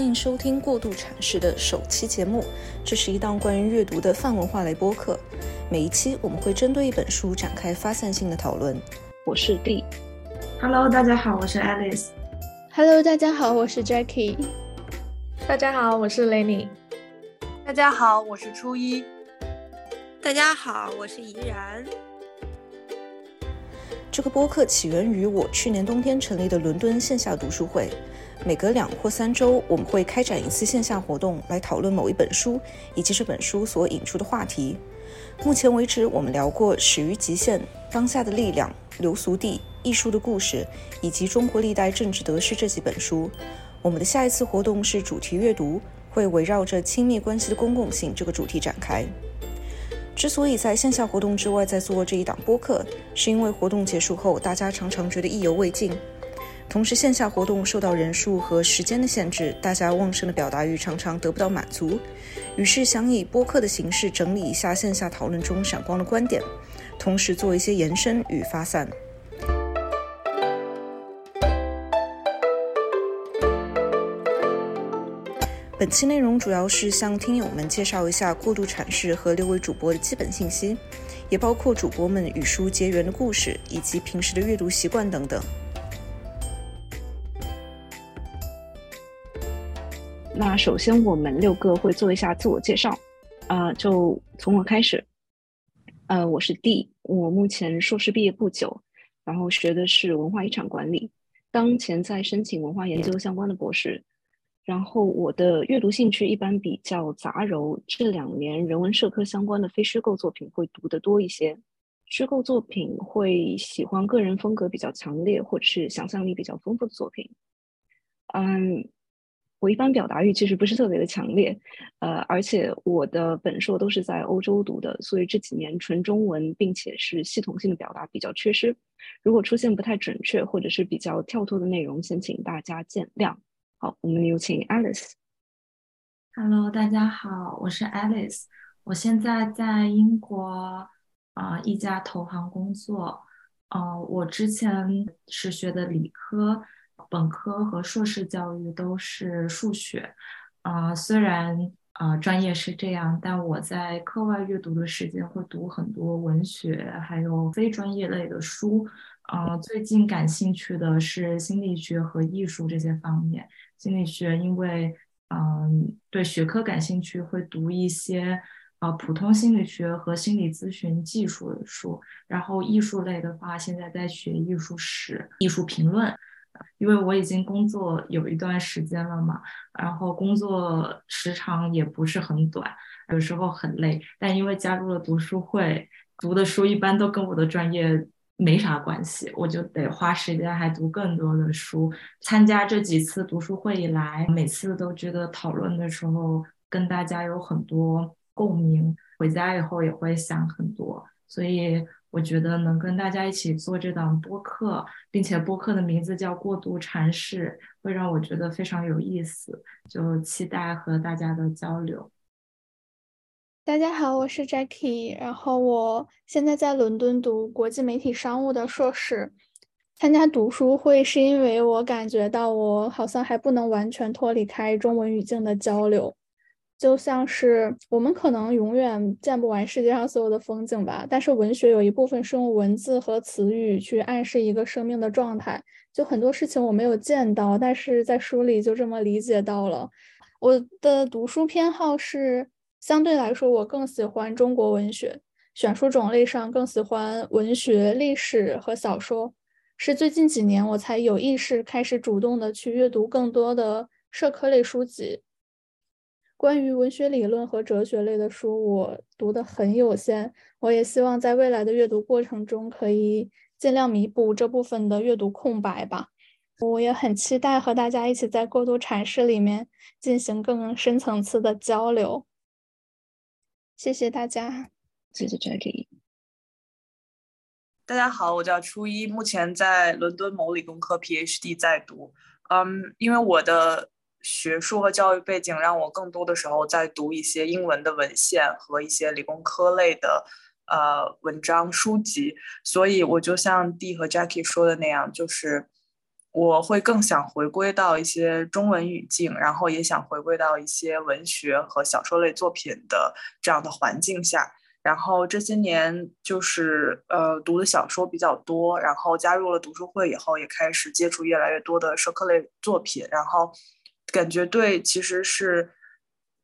欢迎收听过度阐释的首期节目。这是一档关于阅读的泛文化类播客。每一期我们会针对一本书展开发散性的讨论。我是 D。Hello，大家好，我是 Alice。Hello，大家好，我是 Jackie。大家好，我是 Lenny。大家好，我是初一。大家好，我是怡然。这个播客起源于我去年冬天成立的伦敦线下读书会。每隔两或三周，我们会开展一次线下活动，来讨论某一本书以及这本书所引出的话题。目前为止，我们聊过《始于极限》《当下的力量》《流俗地》《艺术的故事》以及《中国历代政治得失》这几本书。我们的下一次活动是主题阅读，会围绕着亲密关系的公共性这个主题展开。之所以在线下活动之外在做这一档播客，是因为活动结束后，大家常常觉得意犹未尽。同时，线下活动受到人数和时间的限制，大家旺盛的表达欲常常得不到满足。于是，想以播客的形式整理一下线下讨论中闪光的观点，同时做一些延伸与发散。本期内容主要是向听友们介绍一下过度阐释和六位主播的基本信息，也包括主播们与书结缘的故事，以及平时的阅读习惯等等。那首先，我们六个会做一下自我介绍，啊，就从我开始。呃，我是 D，我目前硕士毕业不久，然后学的是文化遗产管理，当前在申请文化研究相关的博士。然后我的阅读兴趣一般比较杂糅，这两年人文社科相关的非虚构作品会读得多一些，虚构作品会喜欢个人风格比较强烈或者是想象力比较丰富的作品。嗯。我一般表达欲其实不是特别的强烈，呃，而且我的本硕都是在欧洲读的，所以这几年纯中文并且是系统性的表达比较缺失。如果出现不太准确或者是比较跳脱的内容，先请大家见谅。好，我们有请 Alice。Hello，大家好，我是 Alice，我现在在英国啊一家投行工作。呃，我之前是学的理科。本科和硕士教育都是数学，啊，虽然啊专业是这样，但我在课外阅读的时间会读很多文学，还有非专业类的书。啊，最近感兴趣的是心理学和艺术这些方面。心理学因为嗯对学科感兴趣，会读一些啊普通心理学和心理咨询技术的书。然后艺术类的话，现在在学艺术史、艺术评论。因为我已经工作有一段时间了嘛，然后工作时长也不是很短，有时候很累。但因为加入了读书会，读的书一般都跟我的专业没啥关系，我就得花时间还读更多的书。参加这几次读书会以来，每次都觉得讨论的时候跟大家有很多共鸣，回家以后也会想很多，所以。我觉得能跟大家一起做这档播客，并且播客的名字叫“过度阐释”，会让我觉得非常有意思，就期待和大家的交流。大家好，我是 Jackie，然后我现在在伦敦读国际媒体商务的硕士。参加读书会是因为我感觉到我好像还不能完全脱离开中文语境的交流。就像是我们可能永远见不完世界上所有的风景吧，但是文学有一部分是用文字和词语去暗示一个生命的状态。就很多事情我没有见到，但是在书里就这么理解到了。我的读书偏好是相对来说，我更喜欢中国文学，选书种类上更喜欢文学、历史和小说。是最近几年我才有意识开始主动的去阅读更多的社科类书籍。关于文学理论和哲学类的书，我读的很有限。我也希望在未来的阅读过程中，可以尽量弥补这部分的阅读空白吧。我也很期待和大家一起在过度阐释里面进行更深层次的交流。谢谢大家，谢谢 Jackie。大家好，我叫初一，目前在伦敦某理工科 PhD 在读。嗯，因为我的。学术和教育背景让我更多的时候在读一些英文的文献和一些理工科类的呃文章书籍，所以我就像 D 和 Jackie 说的那样，就是我会更想回归到一些中文语境，然后也想回归到一些文学和小说类作品的这样的环境下。然后这些年就是呃读的小说比较多，然后加入了读书会以后，也开始接触越来越多的社科类作品，然后感觉对，其实是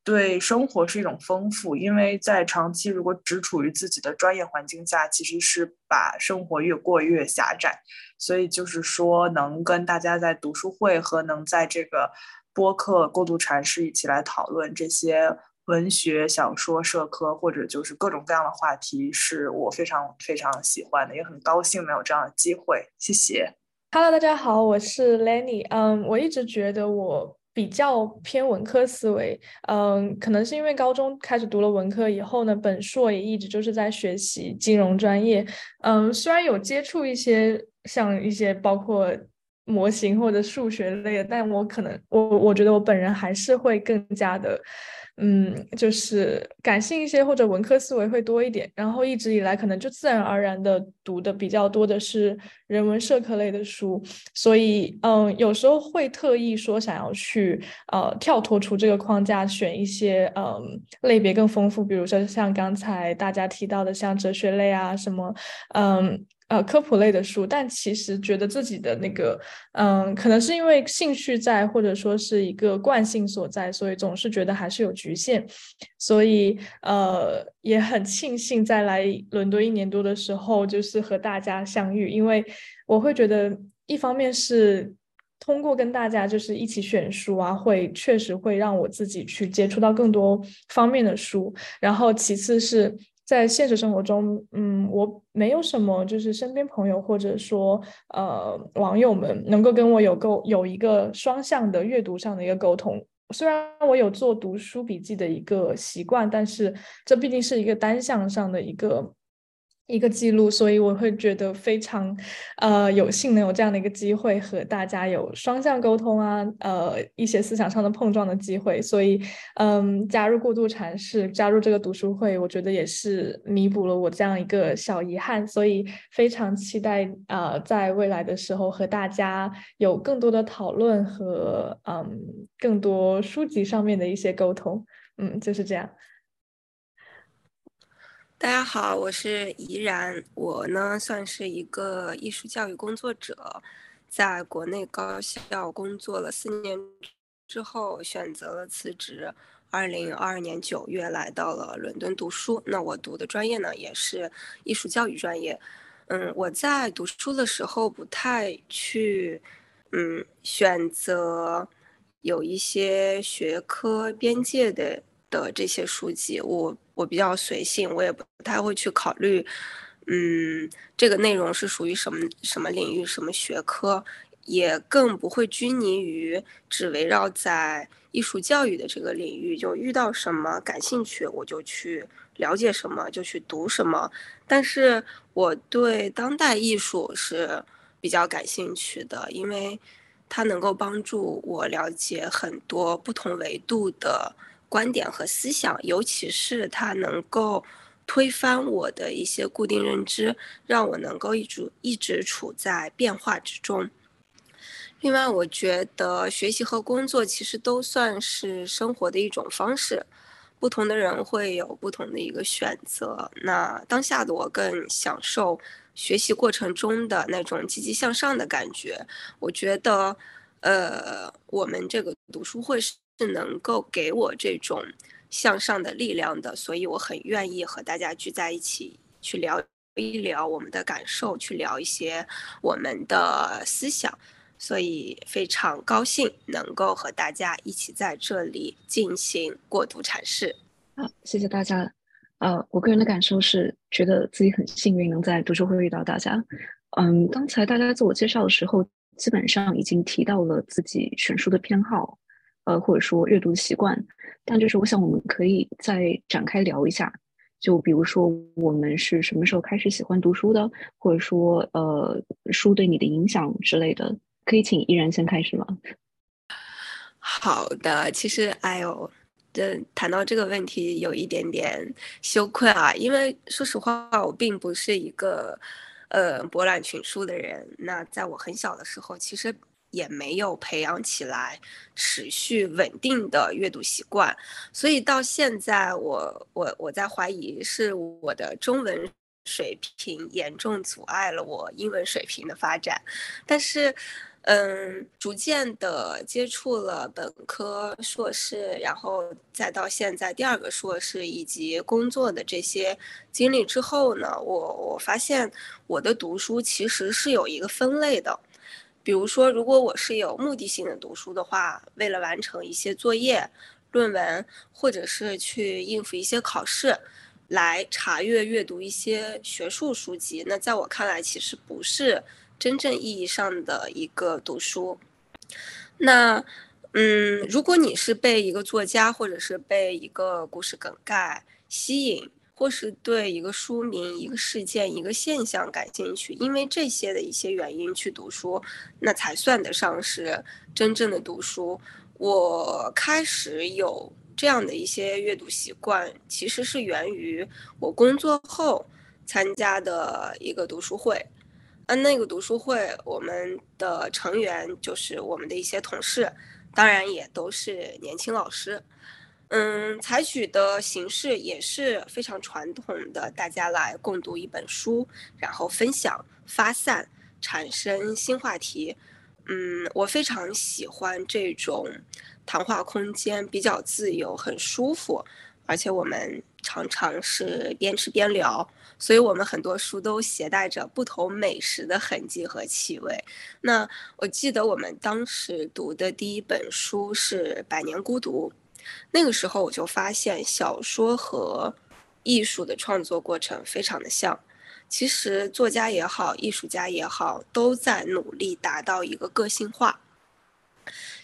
对生活是一种丰富，因为在长期如果只处于自己的专业环境下，其实是把生活越过越狭窄，所以就是说能跟大家在读书会和能在这个播客过渡禅师一起来讨论这些。文学、小说、社科，或者就是各种各样的话题，是我非常非常喜欢的，也很高兴能有这样的机会。谢谢。Hello，大家好，我是 Lenny。嗯，我一直觉得我比较偏文科思维。嗯，可能是因为高中开始读了文科以后呢，本硕也一直就是在学习金融专业。嗯，虽然有接触一些像一些包括模型或者数学类的，但我可能我我觉得我本人还是会更加的。嗯，就是感性一些或者文科思维会多一点，然后一直以来可能就自然而然的读的比较多的是人文社科类的书，所以嗯，有时候会特意说想要去呃跳脱出这个框架，选一些嗯类别更丰富，比如说像刚才大家提到的像哲学类啊什么嗯。呃，科普类的书，但其实觉得自己的那个，嗯，可能是因为兴趣在，或者说是一个惯性所在，所以总是觉得还是有局限。所以，呃，也很庆幸在来伦敦一年多的时候，就是和大家相遇，因为我会觉得，一方面是通过跟大家就是一起选书啊，会确实会让我自己去接触到更多方面的书，然后其次是。在现实生活中，嗯，我没有什么，就是身边朋友或者说呃网友们能够跟我有沟有一个双向的阅读上的一个沟通。虽然我有做读书笔记的一个习惯，但是这毕竟是一个单向上的一个。一个记录，所以我会觉得非常，呃，有幸能有这样的一个机会和大家有双向沟通啊，呃，一些思想上的碰撞的机会。所以，嗯，加入过渡禅室，加入这个读书会，我觉得也是弥补了我这样一个小遗憾。所以，非常期待啊，在未来的时候和大家有更多的讨论和嗯，更多书籍上面的一些沟通。嗯，就是这样。大家好，我是怡然。我呢算是一个艺术教育工作者，在国内高校工作了四年之后，选择了辞职。二零二二年九月来到了伦敦读书。那我读的专业呢也是艺术教育专业。嗯，我在读书的时候不太去，嗯，选择有一些学科边界的。的这些书籍，我我比较随性，我也不太会去考虑，嗯，这个内容是属于什么什么领域、什么学科，也更不会拘泥于只围绕在艺术教育的这个领域，就遇到什么感兴趣我就去了解什么，就去读什么。但是我对当代艺术是比较感兴趣的，因为它能够帮助我了解很多不同维度的。观点和思想，尤其是它能够推翻我的一些固定认知，让我能够一直一直处在变化之中。另外，我觉得学习和工作其实都算是生活的一种方式，不同的人会有不同的一个选择。那当下的我更享受学习过程中的那种积极向上的感觉。我觉得，呃，我们这个读书会是。是能够给我这种向上的力量的，所以我很愿意和大家聚在一起去聊一聊我们的感受，去聊一些我们的思想，所以非常高兴能够和大家一起在这里进行过渡阐释。好，谢谢大家。呃，我个人的感受是觉得自己很幸运能在读书会遇到大家。嗯，刚才大家自我介绍的时候，基本上已经提到了自己选书的偏好。呃，或者说阅读习惯，但就是我想我们可以再展开聊一下，就比如说我们是什么时候开始喜欢读书的，或者说呃书对你的影响之类的，可以请依然先开始吗？好的，其实哎呦，这谈到这个问题有一点点羞愧啊，因为说实话，我并不是一个呃博览群书的人。那在我很小的时候，其实。也没有培养起来持续稳定的阅读习惯，所以到现在，我我我在怀疑是我的中文水平严重阻碍了我英文水平的发展，但是。嗯，逐渐的接触了本科、硕士，然后再到现在第二个硕士以及工作的这些经历之后呢，我我发现我的读书其实是有一个分类的。比如说，如果我是有目的性的读书的话，为了完成一些作业、论文，或者是去应付一些考试，来查阅、阅读一些学术书籍，那在我看来，其实不是。真正意义上的一个读书，那，嗯，如果你是被一个作家或者是被一个故事梗概吸引，或是对一个书名、一个事件、一个现象感兴趣，因为这些的一些原因去读书，那才算得上是真正的读书。我开始有这样的一些阅读习惯，其实是源于我工作后参加的一个读书会。嗯，那个读书会，我们的成员就是我们的一些同事，当然也都是年轻老师。嗯，采取的形式也是非常传统的，大家来共读一本书，然后分享、发散、产生新话题。嗯，我非常喜欢这种谈话空间，比较自由，很舒服，而且我们常常是边吃边聊。所以我们很多书都携带着不同美食的痕迹和气味。那我记得我们当时读的第一本书是《百年孤独》，那个时候我就发现小说和艺术的创作过程非常的像。其实作家也好，艺术家也好，都在努力达到一个个性化。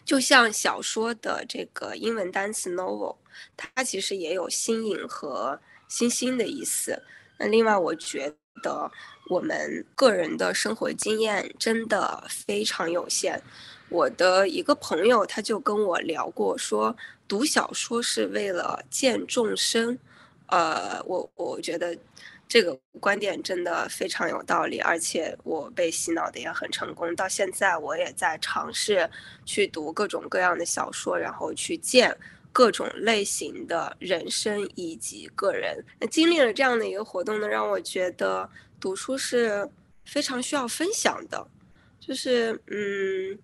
就像小说的这个英文单词 novel，它其实也有新颖和新兴的意思。那另外，我觉得我们个人的生活经验真的非常有限。我的一个朋友他就跟我聊过，说读小说是为了见众生。呃，我我觉得这个观点真的非常有道理，而且我被洗脑的也很成功。到现在，我也在尝试去读各种各样的小说，然后去见。各种类型的人生以及个人，那经历了这样的一个活动呢，让我觉得读书是非常需要分享的。就是，嗯，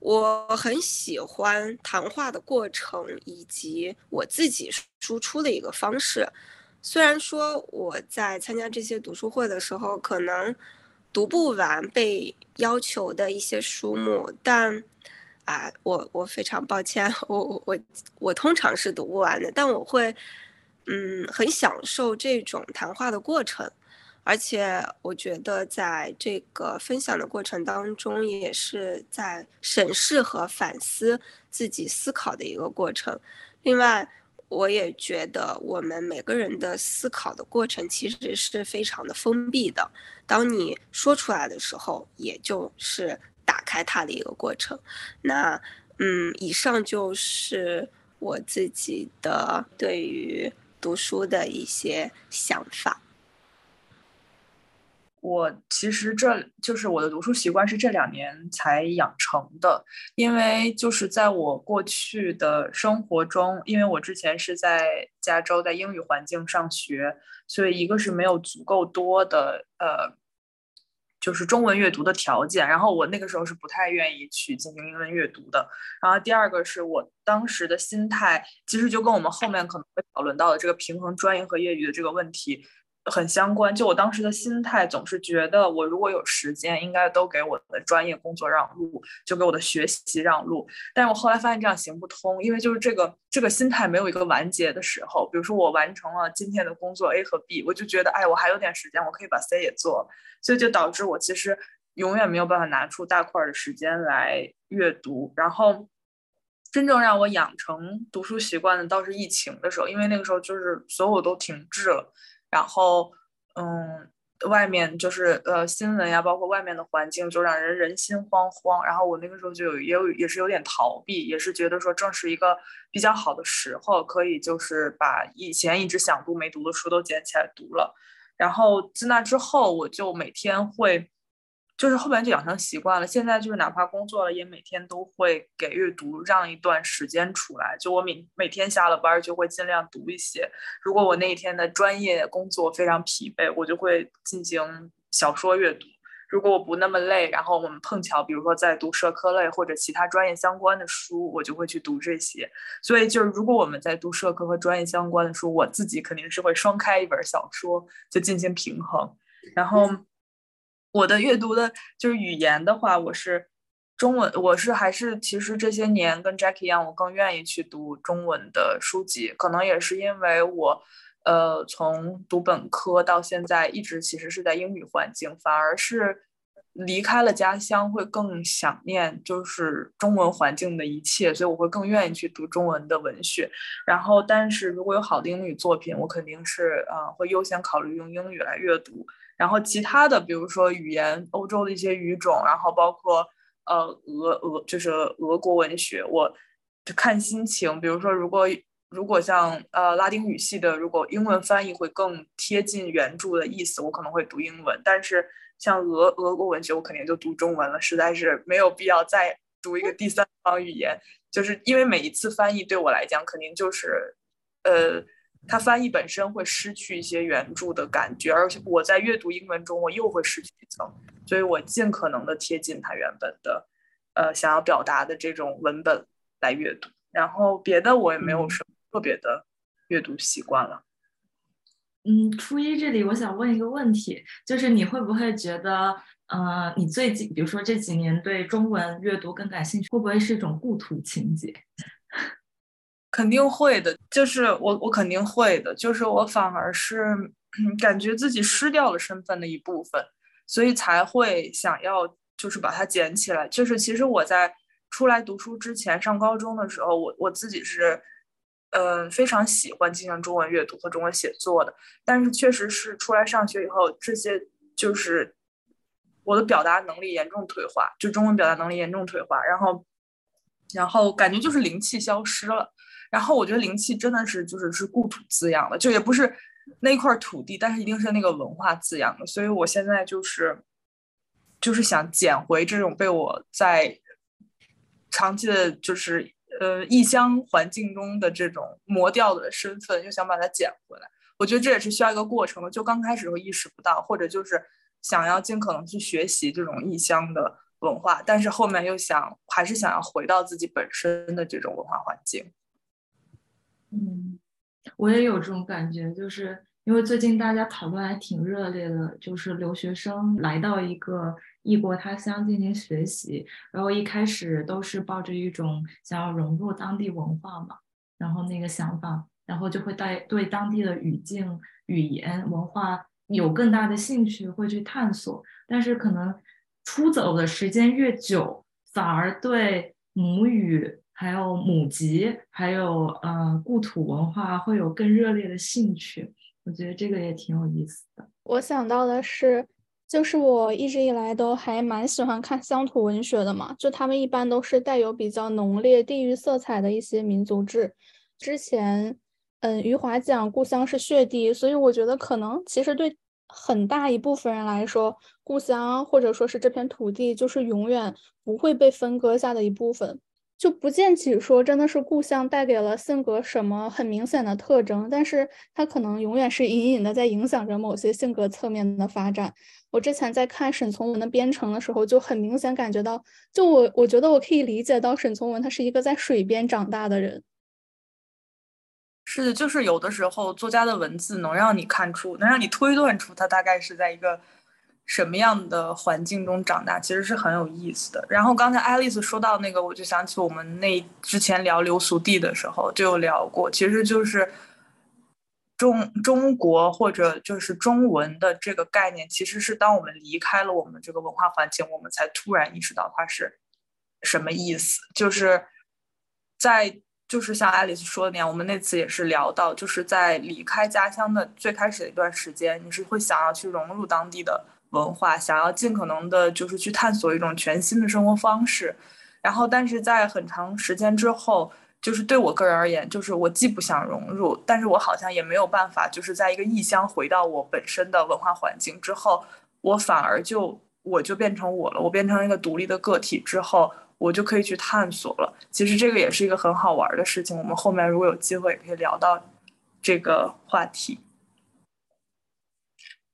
我很喜欢谈话的过程以及我自己输出的一个方式。虽然说我在参加这些读书会的时候，可能读不完被要求的一些书目，但。啊，我我非常抱歉，我我我通常是读不完的，但我会，嗯，很享受这种谈话的过程，而且我觉得在这个分享的过程当中，也是在审视和反思自己思考的一个过程。另外，我也觉得我们每个人的思考的过程其实是非常的封闭的，当你说出来的时候，也就是。打开它的一个过程，那嗯，以上就是我自己的对于读书的一些想法。我其实这就是我的读书习惯是这两年才养成的，因为就是在我过去的生活中，因为我之前是在加州在英语环境上学，所以一个是没有足够多的呃。就是中文阅读的条件，然后我那个时候是不太愿意去进行英文阅读的。然后第二个是我当时的心态，其实就跟我们后面可能会讨论到的这个平衡专业和业余的这个问题。很相关，就我当时的心态总是觉得，我如果有时间，应该都给我的专业工作让路，就给我的学习让路。但是我后来发现这样行不通，因为就是这个这个心态没有一个完结的时候。比如说我完成了今天的工作 A 和 B，我就觉得，哎，我还有点时间，我可以把 C 也做，所以就导致我其实永远没有办法拿出大块的时间来阅读。然后真正让我养成读书习惯的倒是疫情的时候，因为那个时候就是所有都停滞了。然后，嗯，外面就是呃新闻呀，包括外面的环境，就让人人心惶惶。然后我那个时候就有也有也是有点逃避，也是觉得说正是一个比较好的时候，可以就是把以前一直想读没读的书都捡起来读了。然后自那之后，我就每天会就是后面就养成习惯了。现在就是哪怕工作了，也每天都会给阅读让一段时间出来。就我每每天下了班就会尽量读一些。如果我那一天的专业工作非常疲惫，我就会进行小说阅读。如果我不那么累，然后我们碰巧，比如说在读社科类或者其他专业相关的书，我就会去读这些。所以就是，如果我们在读社科和专业相关的书，我自己肯定是会双开一本小说，就进行平衡。然后我的阅读的，就是语言的话，我是中文，我是还是其实这些年跟 Jackie 一样，我更愿意去读中文的书籍，可能也是因为我。呃，从读本科到现在，一直其实是在英语环境，反而是离开了家乡，会更想念就是中文环境的一切，所以我会更愿意去读中文的文学。然后，但是如果有好的英语作品，我肯定是呃会优先考虑用英语来阅读。然后其他的，比如说语言，欧洲的一些语种，然后包括呃俄俄就是俄国文学，我就看心情。比如说如果。如果像呃拉丁语系的，如果英文翻译会更贴近原著的意思，我可能会读英文。但是像俄俄国文学，我肯定就读中文了，实在是没有必要再读一个第三方语言。就是因为每一次翻译对我来讲，肯定就是，呃，它翻译本身会失去一些原著的感觉，而且我在阅读英文中，我又会失去一层，所以我尽可能的贴近它原本的，呃，想要表达的这种文本来阅读。然后别的我也没有什么。特别的阅读习惯了。嗯，初一这里我想问一个问题，就是你会不会觉得，呃，你最近比如说这几年对中文阅读更感兴趣，会不会是一种故土情结？肯定会的，就是我我肯定会的，就是我反而是感觉自己失掉了身份的一部分，所以才会想要就是把它捡起来。就是其实我在出来读书之前，上高中的时候，我我自己是。嗯，非常喜欢进行中文阅读和中文写作的，但是确实是出来上学以后，这些就是我的表达能力严重退化，就中文表达能力严重退化，然后，然后感觉就是灵气消失了，然后我觉得灵气真的是就是是故土滋养的，就也不是那块土地，但是一定是那个文化滋养的，所以我现在就是就是想捡回这种被我在长期的，就是。呃，异乡环境中的这种磨掉的身份，又想把它捡回来，我觉得这也是需要一个过程的。就刚开始会意识不到，或者就是想要尽可能去学习这种异乡的文化，但是后面又想还是想要回到自己本身的这种文化环境。嗯，我也有这种感觉，就是因为最近大家讨论还挺热烈的，就是留学生来到一个。异国他乡进行学习，然后一开始都是抱着一种想要融入当地文化嘛，然后那个想法，然后就会带对当地的语境、语言、文化有更大的兴趣，会去探索。但是可能出走的时间越久，反而对母语、还有母籍、还有呃故土文化会有更热烈的兴趣。我觉得这个也挺有意思的。我想到的是。就是我一直以来都还蛮喜欢看乡土文学的嘛，就他们一般都是带有比较浓烈地域色彩的一些民族志。之前，嗯，余华讲故乡是血地，所以我觉得可能其实对很大一部分人来说，故乡或者说是这片土地，就是永远不会被分割下的一部分。就不见起说真的是故乡带给了性格什么很明显的特征，但是它可能永远是隐隐的在影响着某些性格侧面的发展。我之前在看沈从文的《编程》的时候，就很明显感觉到，就我我觉得我可以理解到沈从文他是一个在水边长大的人。是的，就是有的时候作家的文字能让你看出，能让你推断出他大概是在一个。什么样的环境中长大，其实是很有意思的。然后刚才爱丽丝说到那个，我就想起我们那之前聊流俗地的时候就有聊过，其实就是中中国或者就是中文的这个概念，其实是当我们离开了我们这个文化环境，我们才突然意识到它是什么意思。就是在就是像爱丽丝说的那样，我们那次也是聊到，就是在离开家乡的最开始的一段时间，你是会想要去融入当地的。文化想要尽可能的，就是去探索一种全新的生活方式，然后，但是在很长时间之后，就是对我个人而言，就是我既不想融入，但是我好像也没有办法，就是在一个异乡回到我本身的文化环境之后，我反而就我就变成我了，我变成一个独立的个体之后，我就可以去探索了。其实这个也是一个很好玩的事情。我们后面如果有机会，也可以聊到这个话题。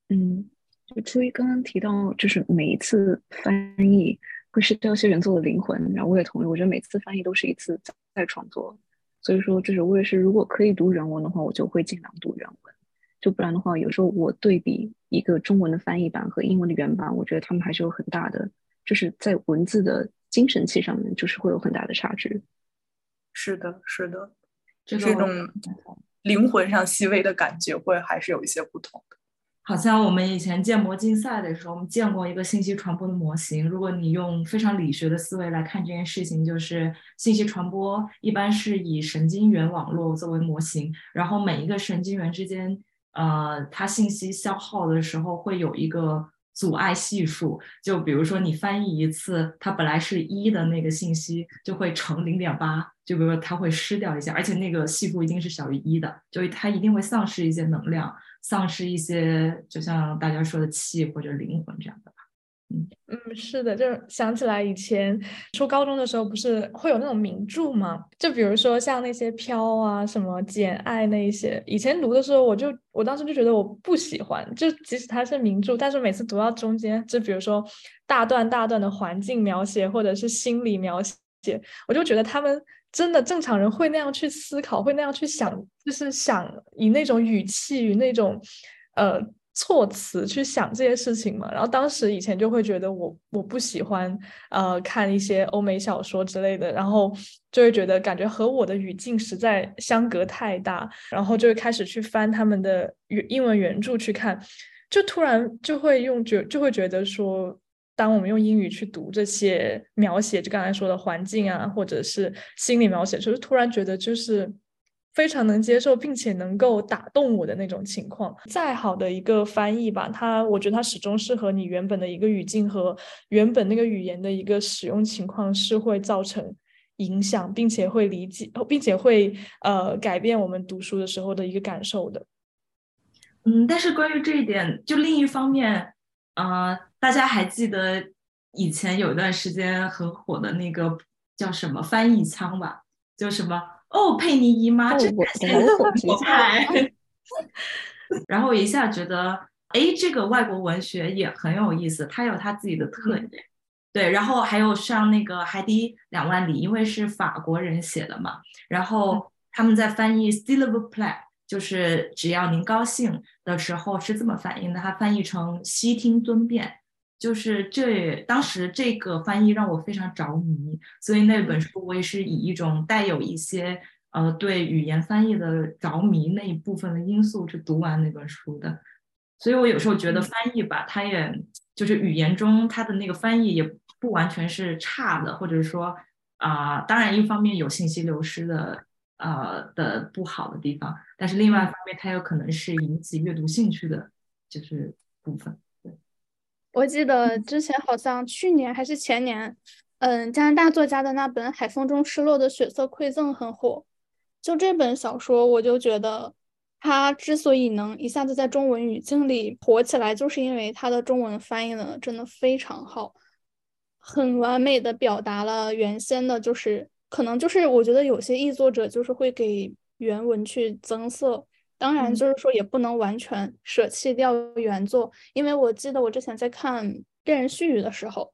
嗯，就初一刚刚提到，就是每一次翻译会失掉一些原作的灵魂，然后我也同意，我觉得每次翻译都是一次再创作。所以说，就是我也是，如果可以读原文的话，我就会尽量读原文。就不然的话，有时候我对比一个中文的翻译版和英文的原版，我觉得他们还是有很大的，就是在文字的精神气上面，就是会有很大的差距。是的，是的，就是这种灵魂上细微的感觉会还是有一些不同的。好像我们以前建模竞赛的时候，我们见过一个信息传播的模型。如果你用非常理学的思维来看这件事情，就是信息传播一般是以神经元网络作为模型，然后每一个神经元之间，呃，它信息消耗的时候会有一个阻碍系数。就比如说你翻译一次，它本来是一的那个信息就会乘零点八，就比如说它会失掉一些，而且那个系数一定是小于一的，就它一定会丧失一些能量。丧失一些，就像大家说的气或者灵魂这样的吧。嗯嗯，是的，就是想起来以前初高中的时候，不是会有那种名著吗？就比如说像那些飘啊、什么简爱那一些，以前读的时候，我就我当时就觉得我不喜欢，就即使它是名著，但是每次读到中间，就比如说大段大段的环境描写或者是心理描写，我就觉得他们。真的正常人会那样去思考，会那样去想，就是想以那种语气与那种呃措辞去想这些事情嘛。然后当时以前就会觉得我我不喜欢呃看一些欧美小说之类的，然后就会觉得感觉和我的语境实在相隔太大，然后就会开始去翻他们的原英文原著去看，就突然就会用觉就会觉得说。当我们用英语去读这些描写，就刚才说的环境啊，或者是心理描写，就是突然觉得就是非常能接受，并且能够打动我的那种情况。再好的一个翻译吧，它我觉得它始终是和你原本的一个语境和原本那个语言的一个使用情况是会造成影响，并且会理解，并且会呃改变我们读书的时候的一个感受的。嗯，但是关于这一点，就另一方面，啊。大家还记得以前有一段时间很火的那个叫什么翻译腔吧？就什么哦，佩妮姨妈真厉害！然后一下觉得，哎，这个外国文学也很有意思，它有它自己的特点。对，然后还有像那个海底两万里，因为是法国人写的嘛，然后他们在翻译 “Still of Play”，就是只要您高兴的时候是这么翻译的，它翻译成“悉听尊便”。就是这当时这个翻译让我非常着迷，所以那本书我也是以一种带有一些呃对语言翻译的着迷那一部分的因素去读完那本书的。所以我有时候觉得翻译吧，它也就是语言中它的那个翻译也不完全是差的，或者说啊，当然一方面有信息流失的呃的不好的地方，但是另外一方面它有可能是引起阅读兴趣的，就是部分。我记得之前好像去年还是前年，嗯，加拿大作家的那本《海风中失落的血色馈赠》很火。就这本小说，我就觉得它之所以能一下子在中文语境里火起来，就是因为它的中文翻译的真的非常好，很完美的表达了原先的，就是可能就是我觉得有些译作者就是会给原文去增色。当然，就是说也不能完全舍弃掉原作，因为我记得我之前在看《恋人絮语》的时候，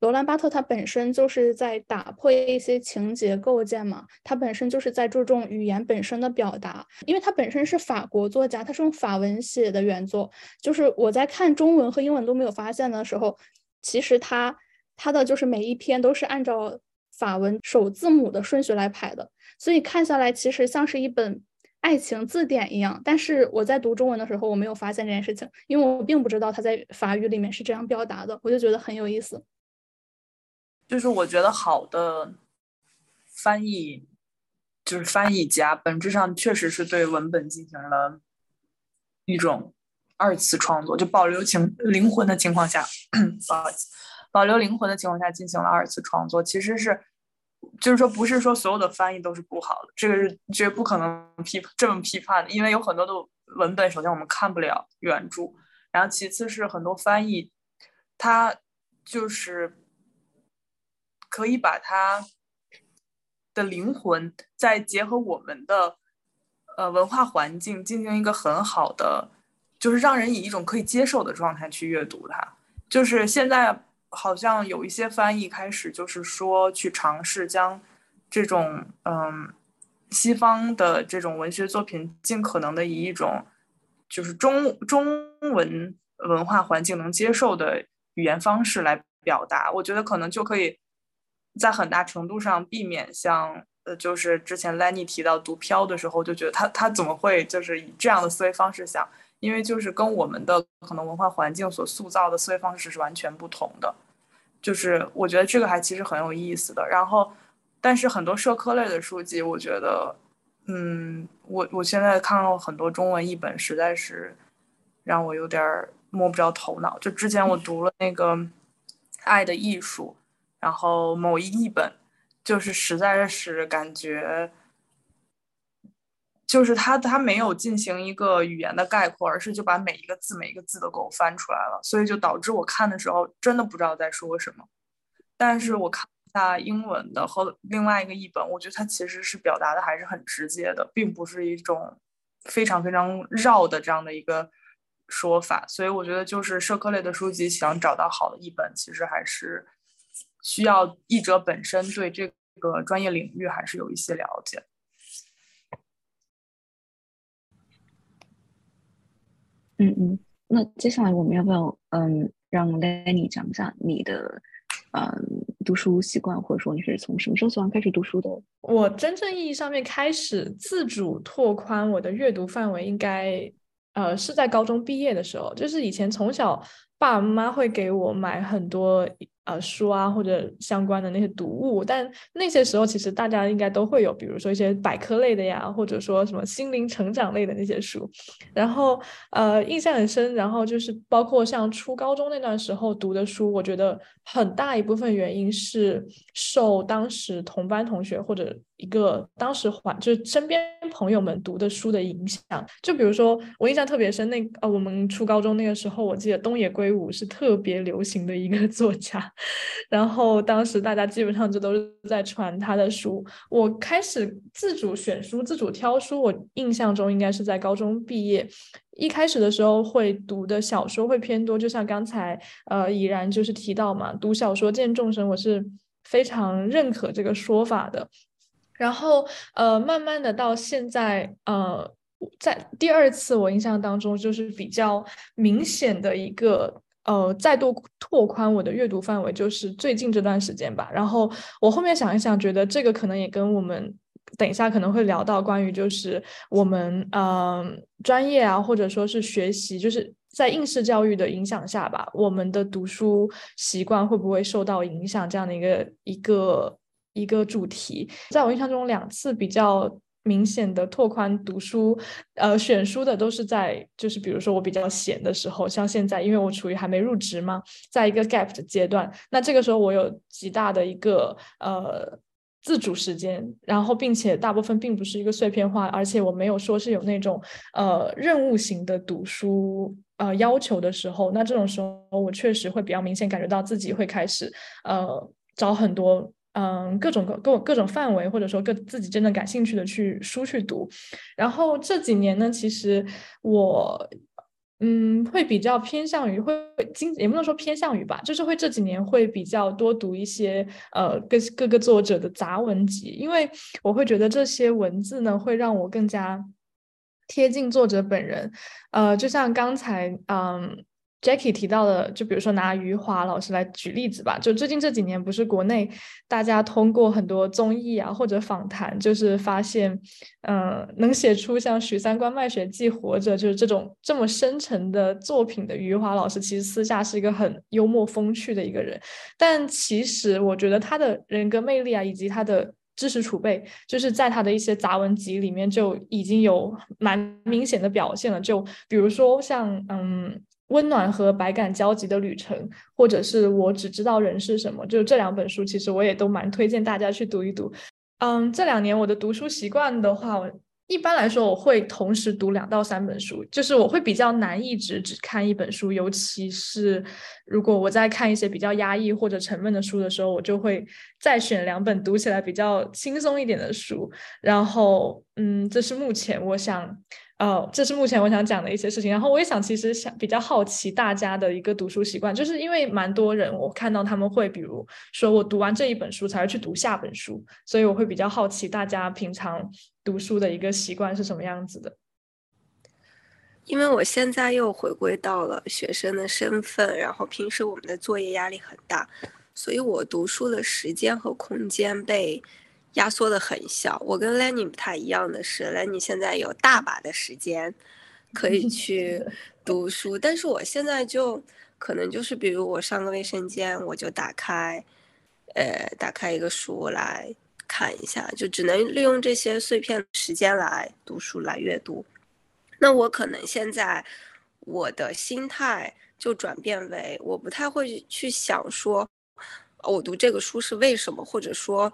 罗兰巴特他本身就是在打破一些情节构建嘛，他本身就是在注重语言本身的表达，因为他本身是法国作家，他是用法文写的原作，就是我在看中文和英文都没有发现的时候，其实他他的就是每一篇都是按照法文首字母的顺序来排的，所以看下来其实像是一本。爱情字典一样，但是我在读中文的时候，我没有发现这件事情，因为我并不知道他在法语里面是这样表达的，我就觉得很有意思。就是我觉得好的翻译，就是翻译家本质上确实是对文本进行了一种二次创作，就保留情灵魂的情况下，保，保留灵魂的情况下进行了二次创作，其实是。就是说，不是说所有的翻译都是不好的，这个是绝不可能批这么批判的，因为有很多的文本，首先我们看不了原著，然后其次是很多翻译它就是可以把它的灵魂再结合我们的呃文化环境进行一个很好的，就是让人以一种可以接受的状态去阅读它。就是现在好像有一些翻译开始就是说去尝试将这种嗯西方的这种文学作品尽可能的以一种就是中中文文化环境能接受的。语言方式来表达，我觉得可能就可以在很大程度上避免像呃，就是之前 Lenny 提到读飘的时候，就觉得他他怎么会就是以这样的思维方式想？因为就是跟我们的可能文化环境所塑造的思维方式是完全不同的。就是我觉得这个还其实很有意思的。然后，但是很多社科类的书籍，我觉得，嗯，我我现在看了很多中文译本，实在是让我有点。摸不着头脑。就之前我读了那个《爱的艺术》，然后某一译本，就是实在是感觉，就是他他没有进行一个语言的概括，而是就把每一个字每一个字都给我翻出来了，所以就导致我看的时候真的不知道在说什么。但是我看一下英文的和另外一个译本，我觉得它其实是表达的还是很直接的，并不是一种非常非常绕的这样的一个。说法，所以我觉得就是社科类的书籍，想找到好的译本，其实还是需要译者本身对这个专业领域还是有一些了解。嗯嗯，那接下来我们要不要嗯让 Lenny 讲一下你的嗯读书习惯，或者说你是从什么时候喜欢开始读书的？我真正意义上面开始自主拓宽我的阅读范围，应该。呃，是在高中毕业的时候，就是以前从小爸爸妈妈会给我买很多。呃，书啊，或者相关的那些读物，但那些时候其实大家应该都会有，比如说一些百科类的呀，或者说什么心灵成长类的那些书。然后，呃，印象很深。然后就是包括像初高中那段时候读的书，我觉得很大一部分原因是受当时同班同学或者一个当时环就是身边朋友们读的书的影响。就比如说我印象特别深，那呃，我们初高中那个时候，我记得东野圭吾是特别流行的一个 作家。然后当时大家基本上就都是在传他的书。我开始自主选书、自主挑书，我印象中应该是在高中毕业。一开始的时候会读的小说会偏多，就像刚才呃已然就是提到嘛，读小说见众生，我是非常认可这个说法的。然后呃慢慢的到现在呃在第二次我印象当中就是比较明显的一个。呃，再度拓宽我的阅读范围，就是最近这段时间吧。然后我后面想一想，觉得这个可能也跟我们等一下可能会聊到关于就是我们嗯专业啊，或者说是学习，就是在应试教育的影响下吧，我们的读书习惯会不会受到影响这样的一个一个一个主题。在我印象中，两次比较。明显的拓宽读书，呃，选书的都是在，就是比如说我比较闲的时候，像现在，因为我处于还没入职嘛，在一个 gap 的阶段，那这个时候我有极大的一个呃自主时间，然后并且大部分并不是一个碎片化，而且我没有说是有那种呃任务型的读书呃要求的时候，那这种时候我确实会比较明显感觉到自己会开始呃找很多。嗯，各种各各各种范围，或者说各自己真的感兴趣的去书去读。然后这几年呢，其实我嗯会比较偏向于会经也不能说偏向于吧，就是会这几年会比较多读一些呃各各个作者的杂文集，因为我会觉得这些文字呢会让我更加贴近作者本人。呃，就像刚才嗯。Jackie 提到的，就比如说拿余华老师来举例子吧，就最近这几年，不是国内大家通过很多综艺啊或者访谈，就是发现，嗯，能写出像《许三观卖血记》《活着》就是这种这么深沉的作品的余华老师，其实私下是一个很幽默风趣的一个人，但其实我觉得他的人格魅力啊，以及他的知识储备，就是在他的一些杂文集里面就已经有蛮明显的表现了，就比如说像，嗯。温暖和百感交集的旅程，或者是我只知道人是什么，就这两本书，其实我也都蛮推荐大家去读一读。嗯，这两年我的读书习惯的话，我。一般来说，我会同时读两到三本书，就是我会比较难一直只看一本书，尤其是如果我在看一些比较压抑或者沉闷的书的时候，我就会再选两本读起来比较轻松一点的书。然后，嗯，这是目前我想。呃，这是目前我想讲的一些事情。然后我也想，其实想比较好奇大家的一个读书习惯，就是因为蛮多人我看到他们会，比如说我读完这一本书才会去读下本书，所以我会比较好奇大家平常读书的一个习惯是什么样子的。因为我现在又回归到了学生的身份，然后平时我们的作业压力很大，所以我读书的时间和空间被。压缩的很小。我跟 Lenny 不太一样的是，Lenny 现在有大把的时间 可以去读书，但是我现在就可能就是，比如我上个卫生间，我就打开，呃，打开一个书来看一下，就只能利用这些碎片时间来读书来阅读。那我可能现在我的心态就转变为，我不太会去想说，我读这个书是为什么，或者说。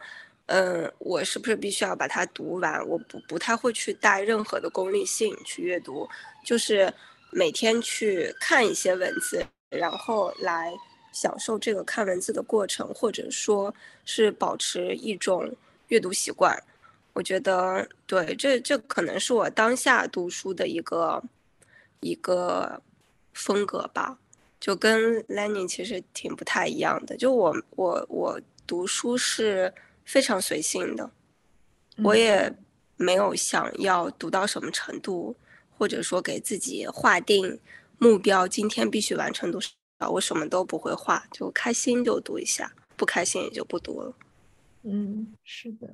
嗯，我是不是必须要把它读完？我不不太会去带任何的功利性去阅读，就是每天去看一些文字，然后来享受这个看文字的过程，或者说是保持一种阅读习惯。我觉得，对，这这可能是我当下读书的一个一个风格吧，就跟 Lenny 其实挺不太一样的。就我我我读书是。非常随性的，我也没有想要读到什么程度，或者说给自己划定目标，今天必须完成多少。我什么都不会画，就开心就读一下，不开心也就不读了。嗯，是的。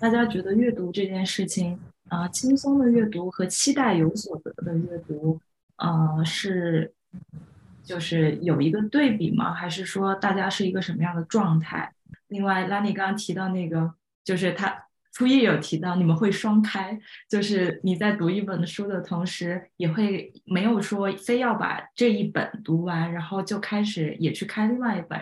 大家觉得阅读这件事情啊，轻松的阅读和期待有所得的阅读，啊，是就是有一个对比吗？还是说大家是一个什么样的状态？另外，拉尼刚刚提到那个，就是他初一有提到你们会双开，就是你在读一本书的同时，也会没有说非要把这一本读完，然后就开始也去开另外一本。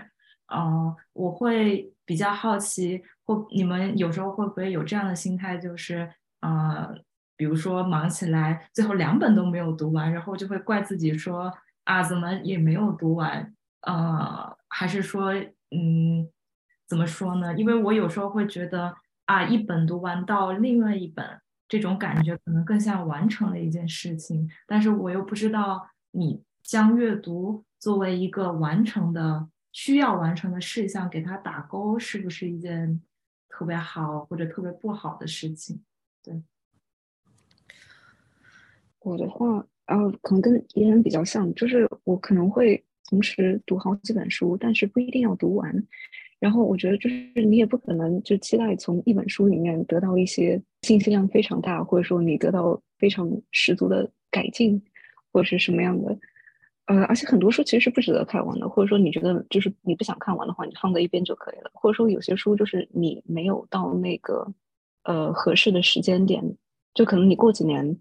呃，我会比较好奇，或你们有时候会不会有这样的心态，就是呃，比如说忙起来，最后两本都没有读完，然后就会怪自己说啊，怎么也没有读完？呃，还是说嗯？怎么说呢？因为我有时候会觉得啊，一本读完到另外一本，这种感觉可能更像完成了一件事情。但是我又不知道你将阅读作为一个完成的、需要完成的事项，给它打勾，是不是一件特别好或者特别不好的事情？对，我的话，呃，可能跟别人比较像，就是我可能会同时读好几本书，但是不一定要读完。然后我觉得，就是你也不可能就期待从一本书里面得到一些信息量非常大，或者说你得到非常十足的改进，或者是什么样的。呃，而且很多书其实是不值得看完的，或者说你觉得就是你不想看完的话，你放在一边就可以了。或者说有些书就是你没有到那个呃合适的时间点，就可能你过几年，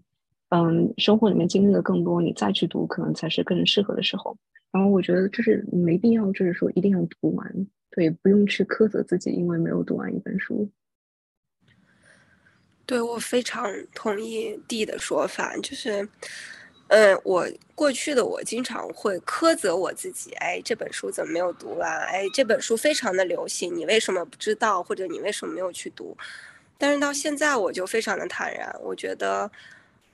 嗯，生活里面经历的更多，你再去读，可能才是更适合的时候。然后我觉得就是没必要，就是说一定要读完。对，不用去苛责自己，因为没有读完一本书。对我非常同意 D 的说法，就是，嗯，我过去的我经常会苛责我自己，哎，这本书怎么没有读完？哎，这本书非常的流行，你为什么不知道？或者你为什么没有去读？但是到现在我就非常的坦然，我觉得，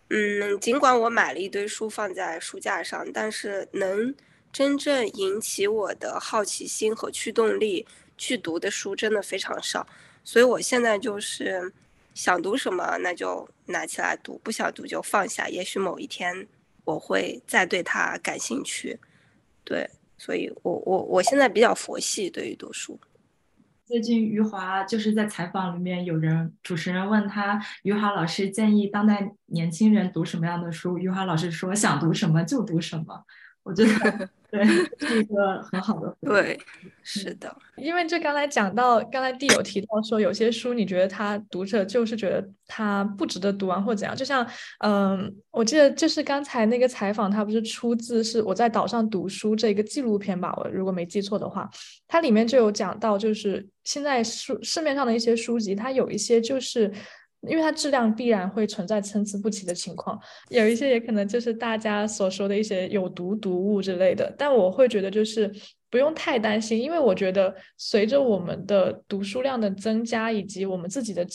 嗯，尽管我买了一堆书放在书架上，但是能。真正引起我的好奇心和驱动力去读的书真的非常少，所以我现在就是想读什么那就拿起来读，不想读就放下。也许某一天我会再对它感兴趣。对，所以我我我现在比较佛系对于读书。最近余华就是在采访里面，有人主持人问他，余华老师建议当代年轻人读什么样的书？余华老师说想读什么就读什么。我觉得。对，是一个很好的。对，是的，因为这刚才讲到，刚才弟有提到说，有些书你觉得他读者就是觉得他不值得读完或怎样，就像，嗯，我记得就是刚才那个采访，他不是出自是我在岛上读书这个纪录片吧？我如果没记错的话，它里面就有讲到，就是现在书市面上的一些书籍，它有一些就是因为它质量必然会存在参差不齐的情况，有一些也可能就是大家所说的一些有毒读物之类的。但我会觉得就是不用太担心，因为我觉得随着我们的读书量的增加，以及我们自己的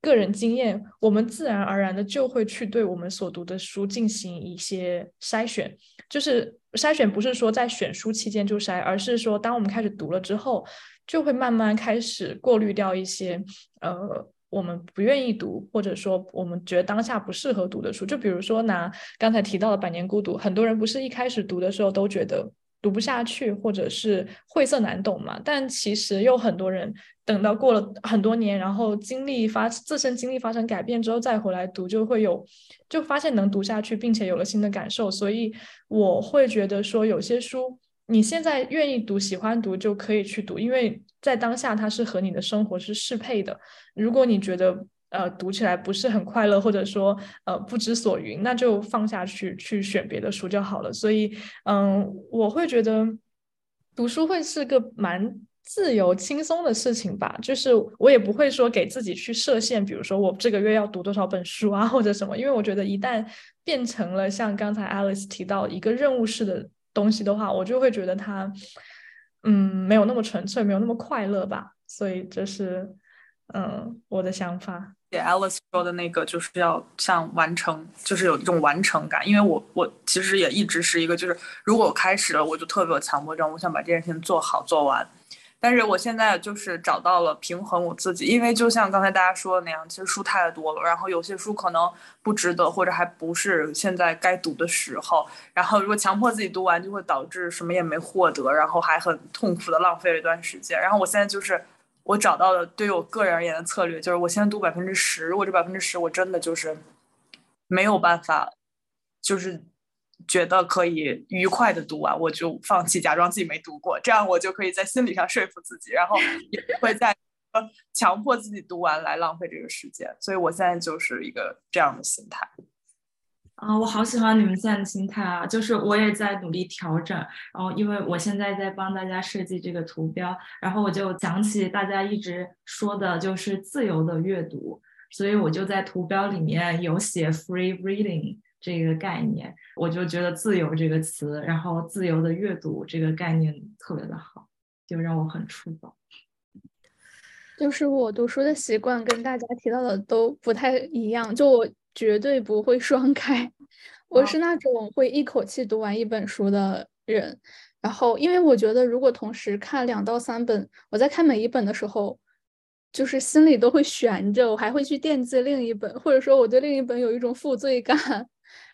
个人经验，我们自然而然的就会去对我们所读的书进行一些筛选。就是筛选不是说在选书期间就筛，而是说当我们开始读了之后，就会慢慢开始过滤掉一些呃。我们不愿意读，或者说我们觉得当下不适合读的书，就比如说拿刚才提到的《百年孤独》，很多人不是一开始读的时候都觉得读不下去，或者是晦涩难懂嘛？但其实又很多人等到过了很多年，然后经历发自身经历发生改变之后再回来读，就会有就发现能读下去，并且有了新的感受。所以我会觉得说，有些书你现在愿意读、喜欢读就可以去读，因为。在当下，它是和你的生活是适配的。如果你觉得呃读起来不是很快乐，或者说呃不知所云，那就放下去，去选别的书就好了。所以，嗯，我会觉得读书会是个蛮自由轻松的事情吧。就是我也不会说给自己去设限，比如说我这个月要读多少本书啊，或者什么。因为我觉得一旦变成了像刚才 Alice 提到一个任务式的东西的话，我就会觉得它。嗯，没有那么纯粹，没有那么快乐吧，所以这是嗯我的想法。Alice 说的那个就是要像完成，就是有一种完成感，因为我我其实也一直是一个，就是如果我开始了，我就特别有强迫症，我想把这件事情做好做完。但是我现在就是找到了平衡我自己，因为就像刚才大家说的那样，其实书太多了，然后有些书可能不值得，或者还不是现在该读的时候。然后如果强迫自己读完，就会导致什么也没获得，然后还很痛苦的浪费了一段时间。然后我现在就是我找到了对我个人而言的策略，就是我先读百分之十，如果这百分之十我真的就是没有办法，就是。觉得可以愉快的读完，我就放弃，假装自己没读过，这样我就可以在心理上说服自己，然后也不会再强迫自己读完来浪费这个时间。所以我现在就是一个这样的心态。啊，我好喜欢你们现在的心态啊！就是我也在努力调整，然后因为我现在在帮大家设计这个图标，然后我就想起大家一直说的就是自由的阅读，所以我就在图标里面有写 free reading。这个概念，我就觉得“自由”这个词，然后“自由的阅读”这个概念特别的好，就让我很触动。就是我读书的习惯跟大家提到的都不太一样，就我绝对不会双开，我是那种会一口气读完一本书的人。然后，因为我觉得如果同时看两到三本，我在看每一本的时候，就是心里都会悬着，我还会去惦记另一本，或者说我对另一本有一种负罪感。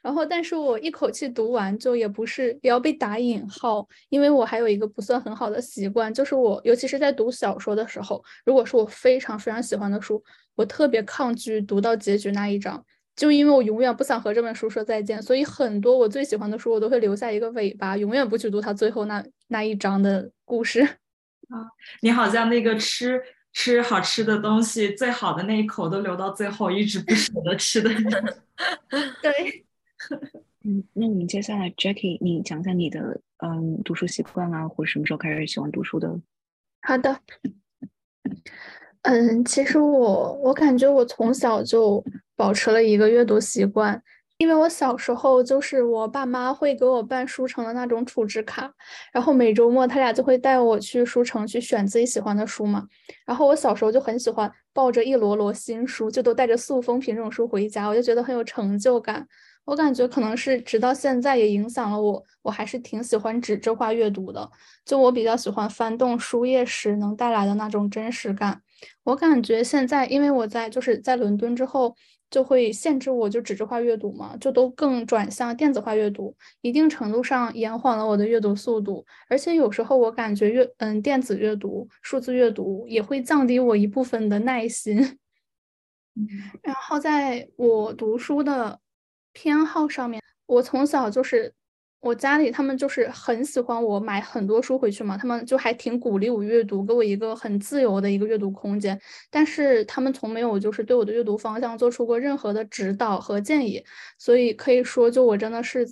然后，但是我一口气读完，就也不是也要被打引号，因为我还有一个不算很好的习惯，就是我尤其是在读小说的时候，如果是我非常非常喜欢的书，我特别抗拒读到结局那一章，就因为我永远不想和这本书说再见，所以很多我最喜欢的书，我都会留下一个尾巴，永远不去读它最后那那一章的故事。啊，你好像那个吃吃好吃的东西，最好的那一口都留到最后，一直不舍得吃的人。对。嗯，那你接下来，Jackie，你讲讲你的嗯读书习惯啊，或者什么时候开始喜欢读书的？好的，嗯，其实我我感觉我从小就保持了一个阅读习惯，因为我小时候就是我爸妈会给我办书城的那种储值卡，然后每周末他俩就会带我去书城去选自己喜欢的书嘛，然后我小时候就很喜欢抱着一摞摞新书，就都带着塑封皮这种书回家，我就觉得很有成就感。我感觉可能是直到现在也影响了我，我还是挺喜欢纸质化阅读的。就我比较喜欢翻动书页时能带来的那种真实感。我感觉现在，因为我在就是在伦敦之后，就会限制我就纸质化阅读嘛，就都更转向电子化阅读，一定程度上延缓了我的阅读速度。而且有时候我感觉阅嗯电子阅读、数字阅读也会降低我一部分的耐心。然后在我读书的。偏好上面，我从小就是我家里他们就是很喜欢我买很多书回去嘛，他们就还挺鼓励我阅读，给我一个很自由的一个阅读空间。但是他们从没有就是对我的阅读方向做出过任何的指导和建议，所以可以说，就我真的是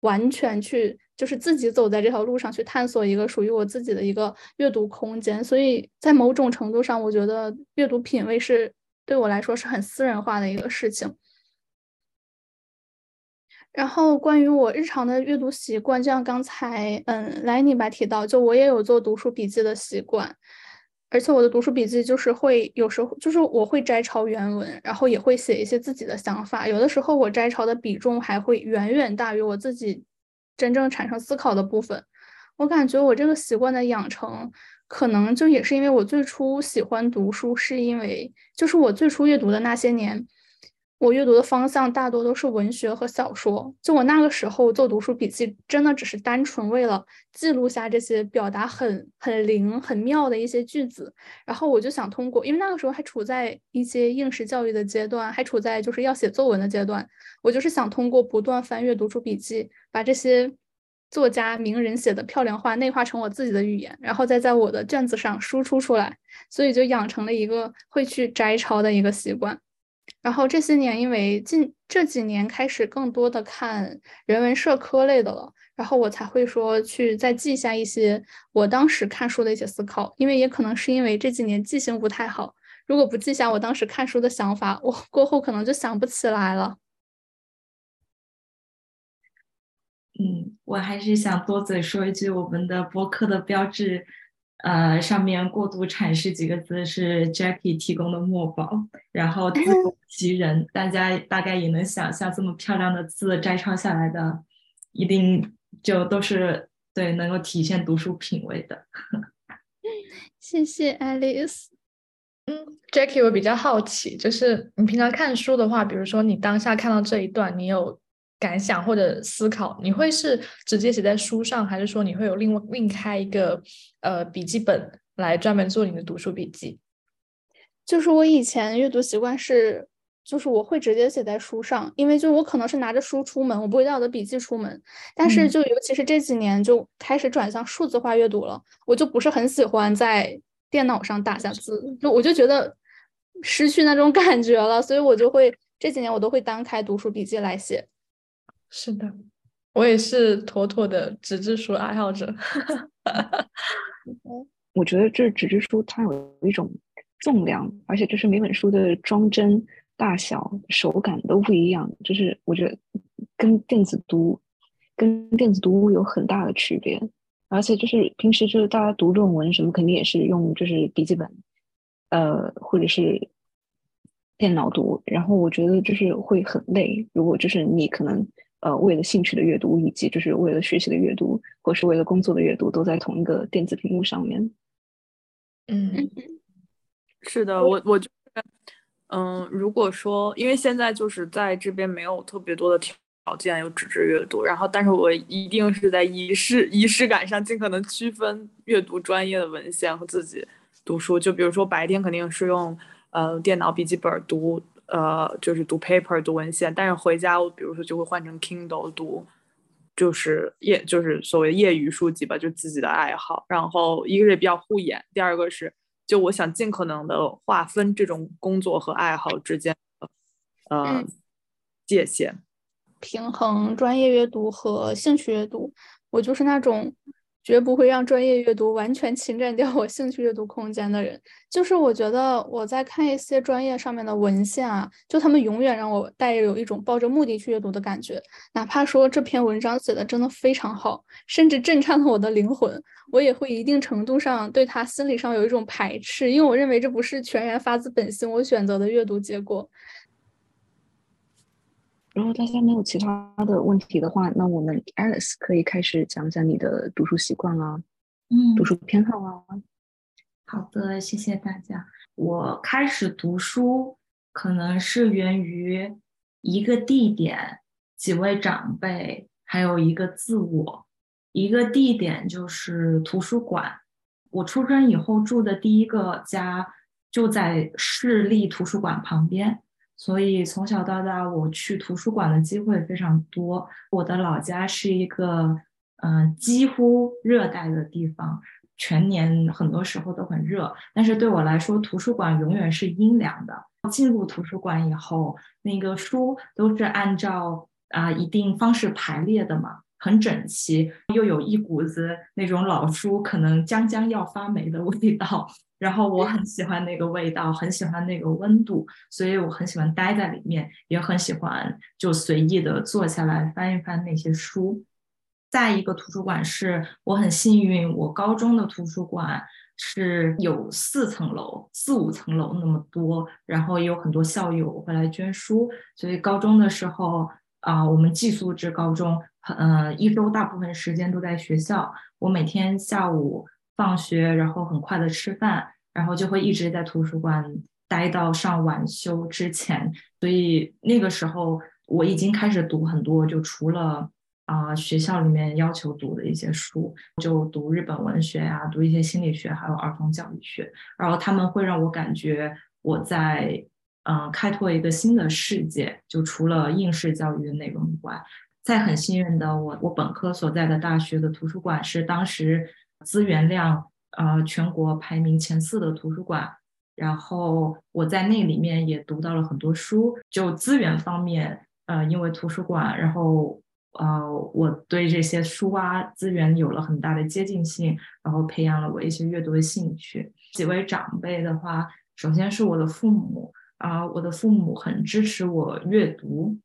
完全去就是自己走在这条路上去探索一个属于我自己的一个阅读空间。所以在某种程度上，我觉得阅读品味是对我来说是很私人化的一个事情。然后关于我日常的阅读习惯，就像刚才嗯莱尼吧提到，就我也有做读书笔记的习惯。而且我的读书笔记就是会有时候就是我会摘抄原文，然后也会写一些自己的想法。有的时候我摘抄的比重还会远远大于我自己真正产生思考的部分。我感觉我这个习惯的养成，可能就也是因为我最初喜欢读书，是因为就是我最初阅读的那些年。我阅读的方向大多都是文学和小说。就我那个时候做读书笔记，真的只是单纯为了记录下这些表达很很灵、很妙的一些句子。然后我就想通过，因为那个时候还处在一些应试教育的阶段，还处在就是要写作文的阶段。我就是想通过不断翻阅读书笔记，把这些作家名人写的漂亮话内化成我自己的语言，然后再在我的卷子上输出出来。所以就养成了一个会去摘抄的一个习惯。然后这些年，因为近这几年开始更多的看人文社科类的了，然后我才会说去再记下一些我当时看书的一些思考。因为也可能是因为这几年记性不太好，如果不记下我当时看书的想法，我过后可能就想不起来了。嗯，我还是想多嘴说一句，我们的播客的标志。呃，上面过度阐释几个字是 Jackie 提供的墨宝，然后字其人，大家大概也能想象，这么漂亮的字摘抄下来的，一定就都是对能够体现读书品味的。谢谢 Alice。嗯，Jackie，我比较好奇，就是你平常看书的话，比如说你当下看到这一段，你有感想或者思考，你会是直接写在书上，还是说你会有另外另开一个？呃，笔记本来专门做你的读书笔记。就是我以前阅读习惯是，就是我会直接写在书上，因为就我可能是拿着书出门，我不会带我的笔记出门。但是就尤其是这几年就开始转向数字化阅读了，我就不是很喜欢在电脑上打下字，就我就觉得失去那种 感觉了，所以我就会这几年我都会单开读书笔记来写。是的，我也是妥妥的纸质书爱好者。我觉得这纸质书它有一种重量，而且就是每本书的装帧大小、手感都不一样，就是我觉得跟电子读跟电子读物有很大的区别。而且就是平时就是大家读论文什么，肯定也是用就是笔记本，呃，或者是电脑读，然后我觉得就是会很累。如果就是你可能。呃，为了兴趣的阅读，以及就是为了学习的阅读，或是为了工作的阅读，都在同一个电子屏幕上面。嗯，是的，我我觉得，嗯，如果说，因为现在就是在这边没有特别多的条件有纸质阅读，然后，但是我一定是在仪式仪式感上尽可能区分阅读专业的文献和自己读书。就比如说白天肯定是用呃电脑笔记本读。呃，就是读 paper 读文献，但是回家我比如说就会换成 Kindle 读，就是业就是所谓业余书籍吧，就自己的爱好。然后一个是比较护眼，第二个是就我想尽可能的划分这种工作和爱好之间的呃界限，平衡专业阅读和兴趣阅读。我就是那种。绝不会让专业阅读完全侵占掉我兴趣阅读空间的人，就是我觉得我在看一些专业上面的文献啊，就他们永远让我带有一种抱着目的去阅读的感觉，哪怕说这篇文章写的真的非常好，甚至震颤了我的灵魂，我也会一定程度上对他心理上有一种排斥，因为我认为这不是全然发自本心我选择的阅读结果。如果大家没有其他的问题的话，那我们 Alice 可以开始讲讲你的读书习惯啊，嗯，读书偏好啊。好的，谢谢大家。我开始读书可能是源于一个地点、几位长辈，还有一个自我。一个地点就是图书馆。我出生以后住的第一个家就在市立图书馆旁边。所以从小到大，我去图书馆的机会非常多。我的老家是一个，嗯，几乎热带的地方，全年很多时候都很热。但是对我来说，图书馆永远是阴凉的。进入图书馆以后，那个书都是按照啊一定方式排列的嘛，很整齐，又有一股子那种老书可能将将要发霉的味道。然后我很喜欢那个味道，很喜欢那个温度，所以我很喜欢待在里面，也很喜欢就随意的坐下来翻一翻那些书。再一个图书馆是我很幸运，我高中的图书馆是有四层楼、四五层楼那么多，然后也有很多校友会来捐书，所以高中的时候啊，我们寄宿制高中，呃，一周大部分时间都在学校，我每天下午。放学，然后很快的吃饭，然后就会一直在图书馆待到上晚修之前。所以那个时候我已经开始读很多，就除了啊学校里面要求读的一些书，就读日本文学呀，读一些心理学，还有儿童教育学。然后他们会让我感觉我在嗯开拓一个新的世界，就除了应试教育的内容以外，在很幸运的我，我本科所在的大学的图书馆是当时。资源量，呃，全国排名前四的图书馆，然后我在那里面也读到了很多书。就资源方面，呃，因为图书馆，然后呃，我对这些书啊资源有了很大的接近性，然后培养了我一些阅读的兴趣。几位长辈的话，首先是我的父母啊，我的父母很支持我阅读。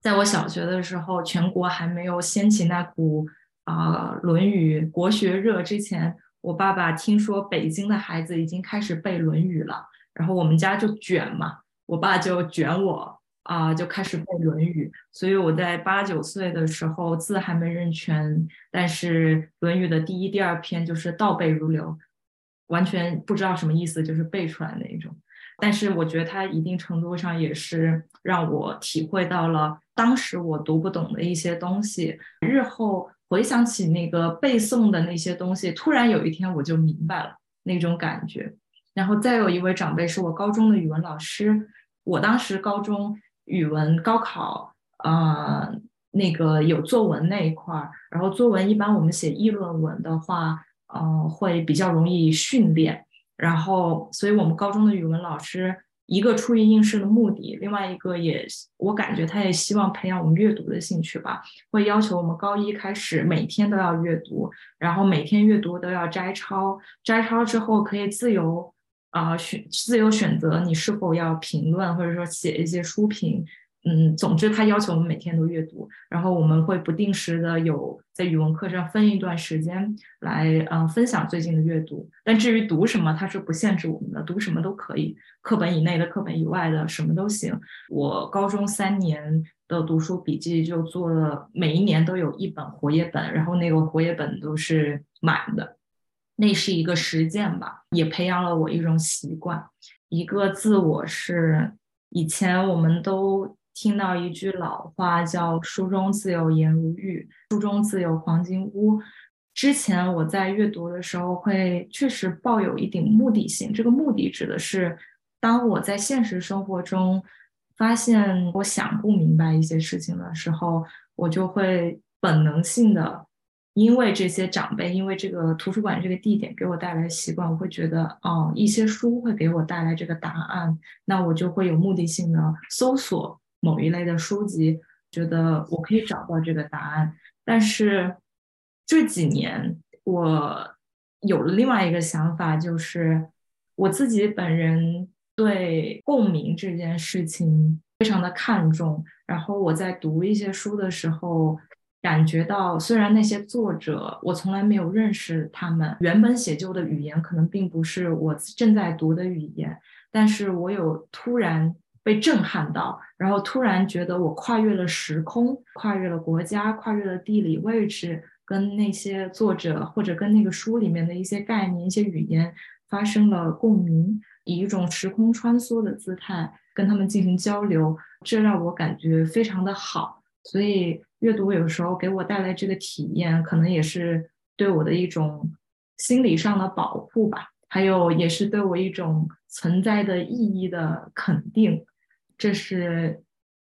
在我小学的时候，全国还没有掀起那股。啊，《论语》国学热之前，我爸爸听说北京的孩子已经开始背《论语》了，然后我们家就卷嘛，我爸就卷我啊，就开始背《论语》。所以我在八九岁的时候，字还没认全，但是《论语》的第一、第二篇就是倒背如流，完全不知道什么意思，就是背出来那一种。但是我觉得它一定程度上也是让我体会到了当时我读不懂的一些东西，日后。回想起那个背诵的那些东西，突然有一天我就明白了那种感觉。然后再有一位长辈是我高中的语文老师，我当时高中语文高考，呃，那个有作文那一块儿，然后作文一般我们写议论文的话，呃，会比较容易训练。然后，所以我们高中的语文老师。一个出于应试的目的，另外一个也，我感觉他也希望培养我们阅读的兴趣吧，会要求我们高一开始每天都要阅读，然后每天阅读都要摘抄，摘抄之后可以自由啊选自由选择你是否要评论或者说写一些书评。嗯，总之他要求我们每天都阅读，然后我们会不定时的有在语文课上分一段时间来，嗯，分享最近的阅读。但至于读什么，他是不限制我们的，读什么都可以，课本以内的、课本以外的什么都行。我高中三年的读书笔记就做了，每一年都有一本活页本，然后那个活页本都是满的，那是一个实践吧，也培养了我一种习惯。一个自我是以前我们都。听到一句老话，叫“书中自有颜如玉，书中自有黄金屋”。之前我在阅读的时候，会确实抱有一定目的性。这个目的指的是，当我在现实生活中发现我想不明白一些事情的时候，我就会本能性的，因为这些长辈，因为这个图书馆这个地点给我带来习惯，我会觉得，哦，一些书会给我带来这个答案，那我就会有目的性的搜索。某一类的书籍，觉得我可以找到这个答案。但是这几年，我有了另外一个想法，就是我自己本人对共鸣这件事情非常的看重。然后我在读一些书的时候，感觉到虽然那些作者我从来没有认识他们，原本写就的语言可能并不是我正在读的语言，但是我有突然。被震撼到，然后突然觉得我跨越了时空，跨越了国家，跨越了地理位置，跟那些作者或者跟那个书里面的一些概念、一些语言发生了共鸣，以一种时空穿梭的姿态跟他们进行交流，这让我感觉非常的好。所以阅读有时候给我带来这个体验，可能也是对我的一种心理上的保护吧，还有也是对我一种存在的意义的肯定。这是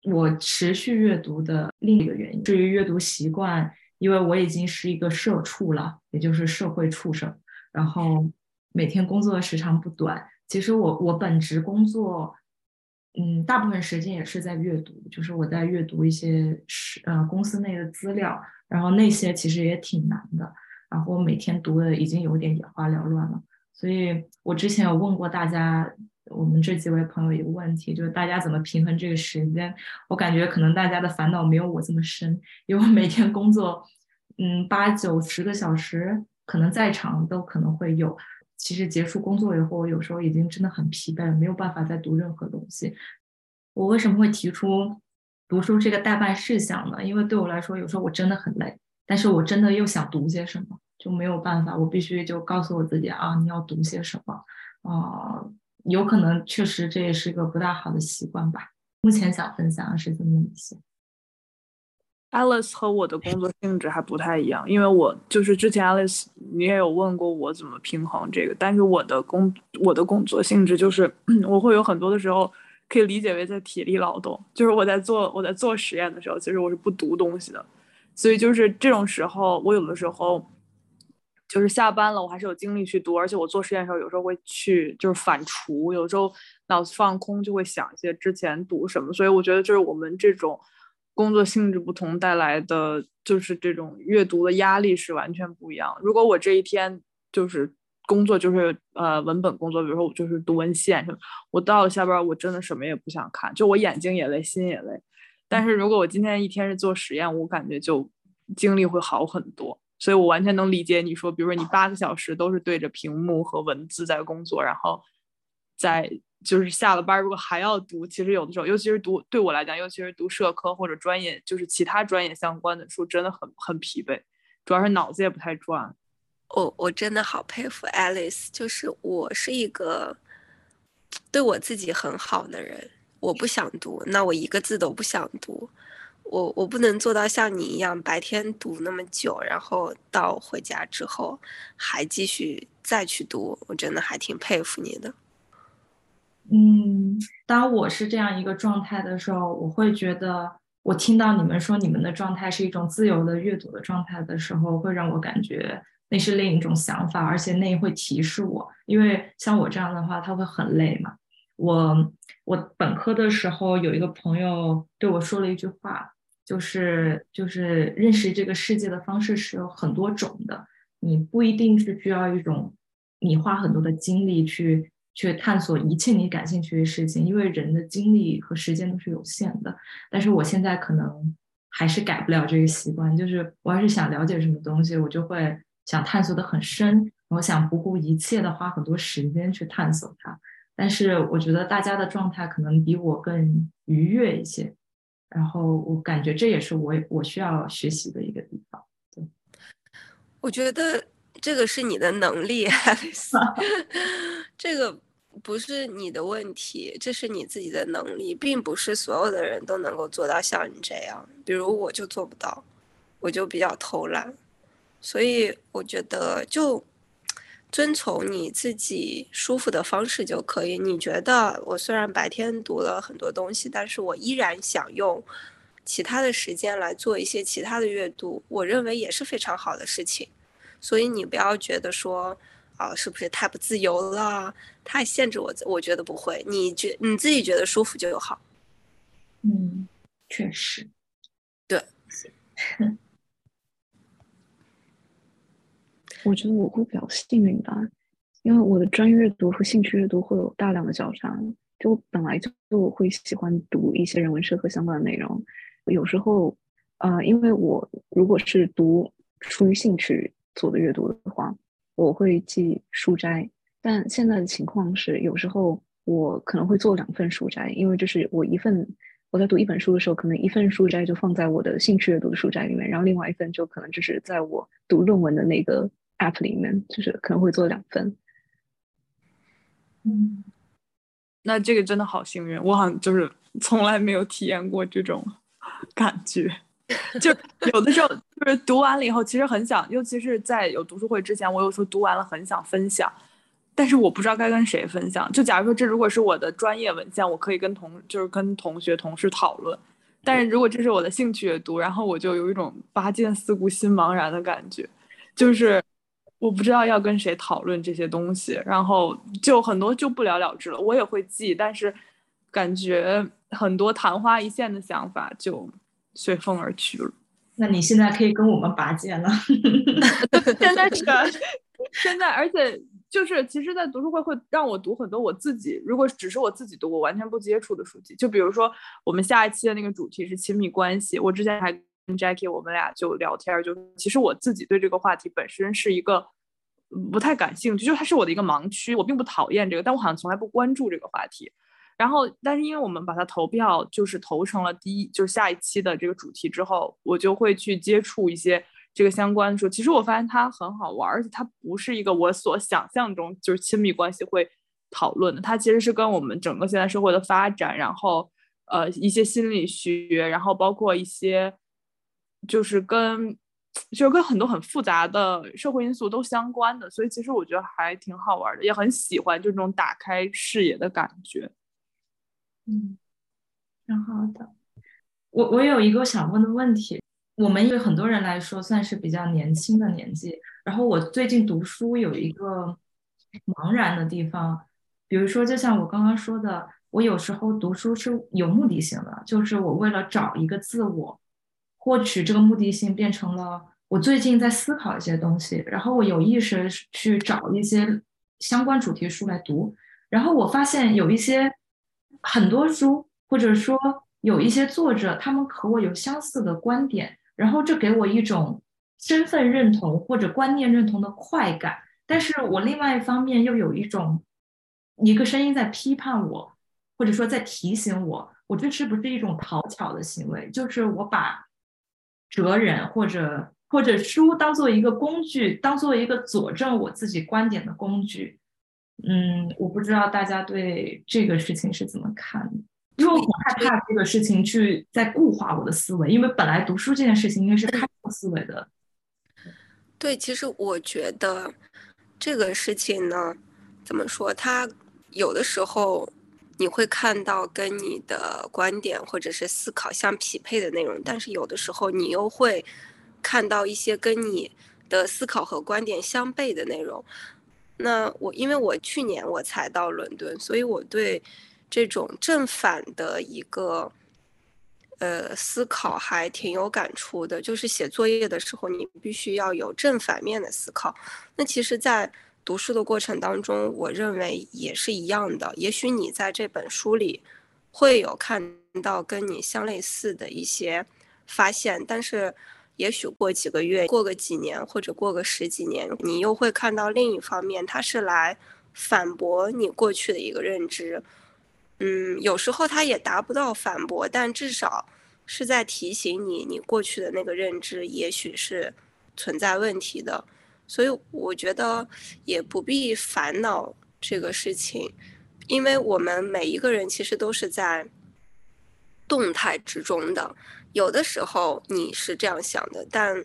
我持续阅读的另一个原因。至于阅读习惯，因为我已经是一个社畜了，也就是社会畜生。然后每天工作的时长不短。其实我我本职工作，嗯，大部分时间也是在阅读，就是我在阅读一些是呃公司内的资料，然后那些其实也挺难的。然后每天读的已经有点眼花缭乱了，所以我之前有问过大家，我们这几位朋友一个问题，就是大家怎么平衡这个时间？我感觉可能大家的烦恼没有我这么深，因为我每天工作，嗯，八九十个小时，可能再长都可能会有。其实结束工作以后，有时候已经真的很疲惫了，没有办法再读任何东西。我为什么会提出读书这个代办事项呢？因为对我来说，有时候我真的很累，但是我真的又想读些什么。就没有办法，我必须就告诉我自己啊，你要读些什么啊？有可能确实这也是个不大好的习惯吧。目前想分享的是这么一些。Alice 和我的工作性质还不太一样，因为我就是之前 Alice 你也有问过我怎么平衡这个，但是我的工我的工作性质就是 我会有很多的时候可以理解为在体力劳动，就是我在做我在做实验的时候，其实我是不读东西的，所以就是这种时候，我有的时候。就是下班了，我还是有精力去读，而且我做实验的时候，有时候会去就是反刍，有时候脑子放空就会想一些之前读什么，所以我觉得就是我们这种工作性质不同带来的就是这种阅读的压力是完全不一样。如果我这一天就是工作就是呃文本工作，比如说我就是读文献什么，我到了下班我真的什么也不想看，就我眼睛也累，心也累。但是如果我今天一天是做实验，我感觉就精力会好很多。所以，我完全能理解你说，比如说你八个小时都是对着屏幕和文字在工作，然后在就是下了班，如果还要读，其实有的时候，尤其是读对我来讲，尤其是读社科或者专业，就是其他专业相关的书，真的很很疲惫，主要是脑子也不太转。我我真的好佩服 Alice，就是我是一个对我自己很好的人，我不想读，那我一个字都不想读。我我不能做到像你一样白天读那么久，然后到回家之后还继续再去读，我真的还挺佩服你的。嗯，当我是这样一个状态的时候，我会觉得，我听到你们说你们的状态是一种自由的阅读的状态的时候，会让我感觉那是另一种想法，而且那会提示我，因为像我这样的话，他会很累嘛。我我本科的时候有一个朋友对我说了一句话。就是就是认识这个世界的方式是有很多种的，你不一定是需要一种你花很多的精力去去探索一切你感兴趣的事情，因为人的精力和时间都是有限的。但是我现在可能还是改不了这个习惯，就是我要是想了解什么东西，我就会想探索的很深，我想不顾一切的花很多时间去探索它。但是我觉得大家的状态可能比我更愉悦一些。然后我感觉这也是我我需要学习的一个地方。对，我觉得这个是你的能力，这个不是你的问题，这是你自己的能力，并不是所有的人都能够做到像你这样。比如我就做不到，我就比较偷懒，所以我觉得就。遵从你自己舒服的方式就可以。你觉得我虽然白天读了很多东西，但是我依然想用其他的时间来做一些其他的阅读，我认为也是非常好的事情。所以你不要觉得说啊，是不是太不自由了，太限制我？我觉得不会，你觉你自己觉得舒服就好。嗯，确实，对。我觉得我会比较幸运吧，因为我的专业阅读和兴趣阅读会有大量的交叉。就本来就我会喜欢读一些人文社科相关的内容，有时候，呃，因为我如果是读出于兴趣做的阅读的话，我会记书斋。但现在的情况是，有时候我可能会做两份书斋，因为就是我一份我在读一本书的时候，可能一份书斋就放在我的兴趣阅读的书斋里面，然后另外一份就可能就是在我读论文的那个。App 里面就是可能会做两份，嗯，那这个真的好幸运，我好像就是从来没有体验过这种 感觉，就有的时候就是读完了以后，其实很想，尤其是在有读书会之前，我有时候读完了很想分享，但是我不知道该跟谁分享。就假如说这如果是我的专业文献，我可以跟同就是跟同学同事讨论，但是如果这是我的兴趣阅读，然后我就有一种拔剑四顾心茫然的感觉，就是。我不知道要跟谁讨论这些东西，然后就很多就不了了之了。我也会记，但是感觉很多昙花一现的想法就随风而去了。那你现在可以跟我们拔剑了。现在是现在，而且就是其实，在读书会会让我读很多我自己，如果只是我自己读，我完全不接触的书籍。就比如说，我们下一期的那个主题是亲密关系，我之前还跟 Jackie 我们俩就聊天，就其实我自己对这个话题本身是一个不太感兴趣，就它是我的一个盲区，我并不讨厌这个，但我好像从来不关注这个话题。然后，但是因为我们把它投票，就是投成了第一，就是下一期的这个主题之后，我就会去接触一些这个相关的书。其实我发现它很好玩，而且它不是一个我所想象中就是亲密关系会讨论的，它其实是跟我们整个现在社会的发展，然后呃一些心理学，然后包括一些就是跟就是跟很多很复杂的社会因素都相关的。所以其实我觉得还挺好玩的，也很喜欢这种打开视野的感觉。嗯，挺好的。我我有一个想问的问题，我们对很多人来说算是比较年轻的年纪。然后我最近读书有一个茫然的地方，比如说，就像我刚刚说的，我有时候读书是有目的性的，就是我为了找一个自我，获取这个目的性变成了我最近在思考一些东西，然后我有意识去找一些相关主题书来读，然后我发现有一些。很多书，或者说有一些作者，他们和我有相似的观点，然后这给我一种身份认同或者观念认同的快感。但是我另外一方面又有一种一个声音在批判我，或者说在提醒我，我这是不是一种讨巧的行为？就是我把哲人或者或者书当做一个工具，当做一个佐证我自己观点的工具。嗯，我不知道大家对这个事情是怎么看的，因为我害怕这个事情去在固化我的思维，因为本来读书这件事情应该是开放思维的。对，其实我觉得这个事情呢，怎么说，它有的时候你会看到跟你的观点或者是思考相匹配的内容，但是有的时候你又会看到一些跟你的思考和观点相悖的内容。那我因为我去年我才到伦敦，所以我对这种正反的一个呃思考还挺有感触的。就是写作业的时候，你必须要有正反面的思考。那其实，在读书的过程当中，我认为也是一样的。也许你在这本书里会有看到跟你相类似的一些发现，但是。也许过几个月，过个几年，或者过个十几年，你又会看到另一方面，它是来反驳你过去的一个认知。嗯，有时候它也达不到反驳，但至少是在提醒你，你过去的那个认知也许是存在问题的。所以我觉得也不必烦恼这个事情，因为我们每一个人其实都是在动态之中的。有的时候你是这样想的，但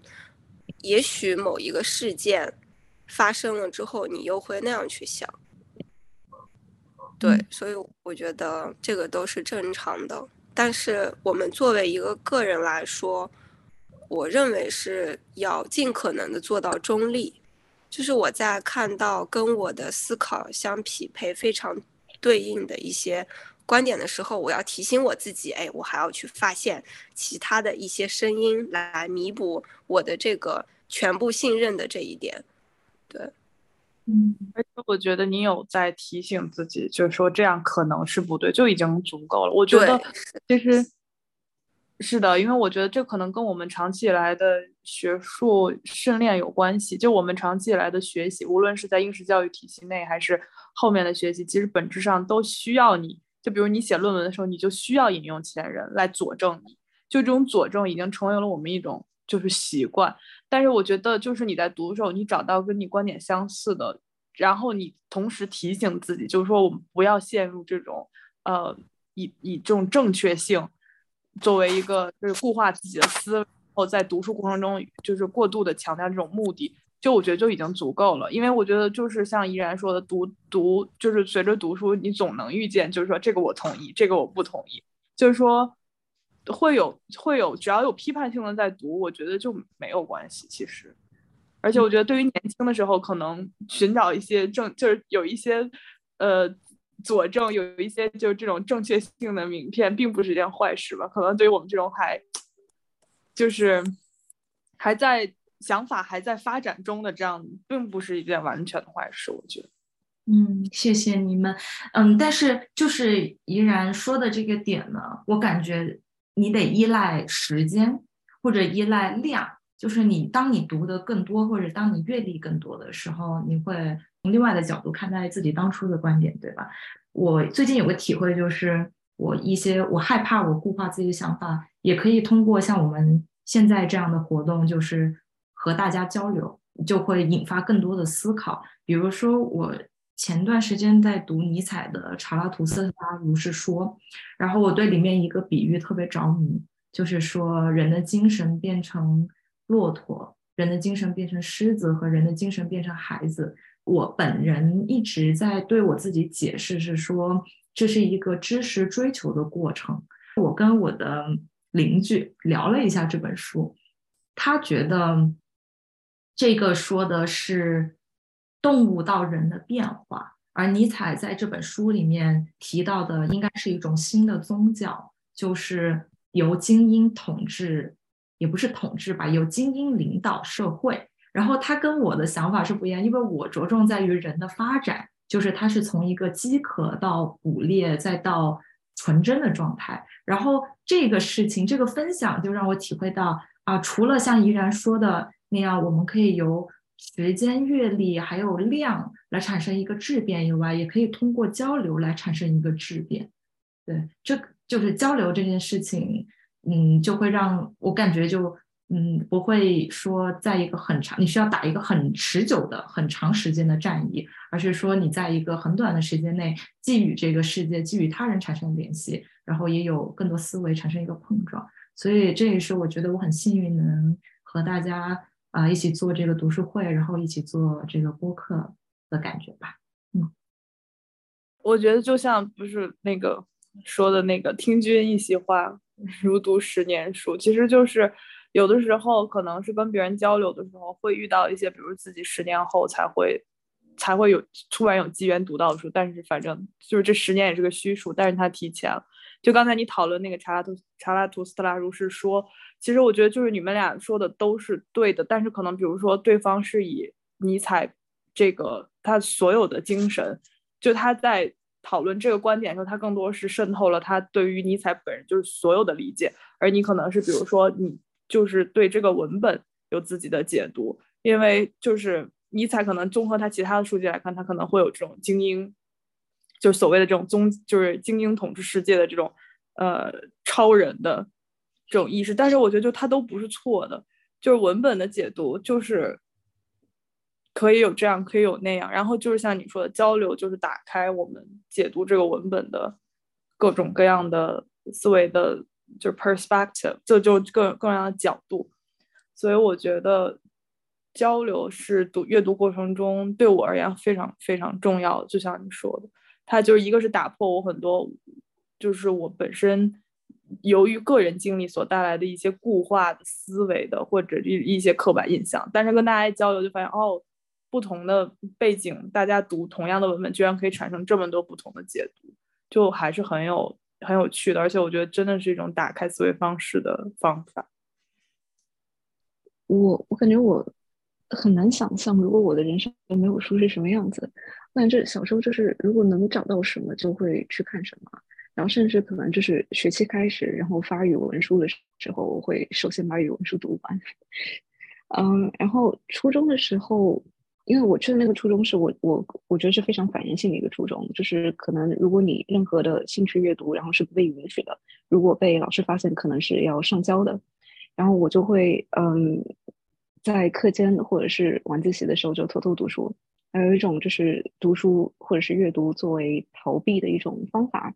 也许某一个事件发生了之后，你又会那样去想。对，所以我觉得这个都是正常的。但是我们作为一个个人来说，我认为是要尽可能的做到中立，就是我在看到跟我的思考相匹配、非常对应的一些。观点的时候，我要提醒我自己，哎，我还要去发现其他的一些声音来弥补我的这个全部信任的这一点。对，嗯，而且我觉得你有在提醒自己，就是说这样可能是不对，就已经足够了。我觉得其实是的，因为我觉得这可能跟我们长期以来的学术训练有关系。就我们长期以来的学习，无论是在应试教育体系内，还是后面的学习，其实本质上都需要你。就比如你写论文的时候，你就需要引用前人来佐证你，就这种佐证已经成为了我们一种就是习惯。但是我觉得，就是你在读的时候，你找到跟你观点相似的，然后你同时提醒自己，就是说我们不要陷入这种呃以以这种正确性作为一个就是固化自己的思维，然后在读书过程中就是过度的强调这种目的。就我觉得就已经足够了，因为我觉得就是像依然说的，读读就是随着读书，你总能遇见，就是说这个我同意，这个我不同意，就是说会有会有，只要有批判性的在读，我觉得就没有关系。其实，而且我觉得对于年轻的时候，可能寻找一些正，就是有一些呃佐证，有一些就这种正确性的名片，并不是一件坏事吧？可能对于我们这种还就是还在。想法还在发展中的这样，并不是一件完全的坏事，我觉得。嗯，谢谢你们。嗯，但是就是怡然说的这个点呢，我感觉你得依赖时间或者依赖量，就是你当你读的更多或者当你阅历更多的时候，你会从另外的角度看待自己当初的观点，对吧？我最近有个体会，就是我一些我害怕我固化自己的想法，也可以通过像我们现在这样的活动，就是和大家交流，就会引发更多的思考。比如说我。前段时间在读尼采的《查拉图斯特拉如是说》，然后我对里面一个比喻特别着迷，就是说人的精神变成骆驼，人的精神变成狮子，和人的精神变成孩子。我本人一直在对我自己解释，是说这是一个知识追求的过程。我跟我的邻居聊了一下这本书，他觉得这个说的是。动物到人的变化，而尼采在这本书里面提到的，应该是一种新的宗教，就是由精英统治，也不是统治吧，由精英领导社会。然后他跟我的想法是不一样，因为我着重在于人的发展，就是他是从一个饥渴到捕猎，再到纯真的状态。然后这个事情，这个分享就让我体会到啊，除了像怡然说的那样，我们可以由时间、阅历还有量来产生一个质变以外，也可以通过交流来产生一个质变。对，这就是交流这件事情，嗯，就会让我感觉就，嗯，不会说在一个很长，你需要打一个很持久的、很长时间的战役，而是说你在一个很短的时间内，既与这个世界、既与他人产生联系，然后也有更多思维产生一个碰撞。所以这也是我觉得我很幸运能和大家。啊，一起做这个读书会，然后一起做这个播客的感觉吧。嗯，我觉得就像不是那个说的那个“听君一席话，如读十年书”，其实就是有的时候可能是跟别人交流的时候会遇到一些，比如自己十年后才会才会有突然有机缘读到的书，但是反正就是这十年也是个虚数，但是他提前了。就刚才你讨论那个查拉图查拉图斯特拉如是说。其实我觉得就是你们俩说的都是对的，但是可能比如说对方是以尼采这个他所有的精神，就他在讨论这个观点的时候，他更多是渗透了他对于尼采本人就是所有的理解，而你可能是比如说你就是对这个文本有自己的解读，因为就是尼采可能综合他其他的数据来看，他可能会有这种精英，就所谓的这种宗就是精英统治世界的这种呃超人的。这种意识，但是我觉得就他都不是错的，就是文本的解读就是可以有这样，可以有那样，然后就是像你说的交流，就是打开我们解读这个文本的各种各样的思维的，就是 perspective，就就各各样的角度，所以我觉得交流是读阅读过程中对我而言非常非常重要，就像你说的，它就是一个是打破我很多，就是我本身。由于个人经历所带来的一些固化的思维的或者一一些刻板印象，但是跟大家交流就发现，哦，不同的背景，大家读同样的文本，居然可以产生这么多不同的解读，就还是很有很有趣的。而且我觉得真的是一种打开思维方式的方法。我我感觉我很难想象，如果我的人生没有书是什么样子。但这小时候就是，如果能找到什么，就会去看什么。然后甚至可能就是学期开始，然后发语文书的时候，我会首先把语文书读完。嗯，然后初中的时候，因为我去的那个初中是我我我觉得是非常反人性的一个初中，就是可能如果你任何的兴趣阅读，然后是不被允许的，如果被老师发现，可能是要上交的。然后我就会嗯，在课间或者是晚自习的时候就偷偷读书，还有一种就是读书或者是阅读作为逃避的一种方法。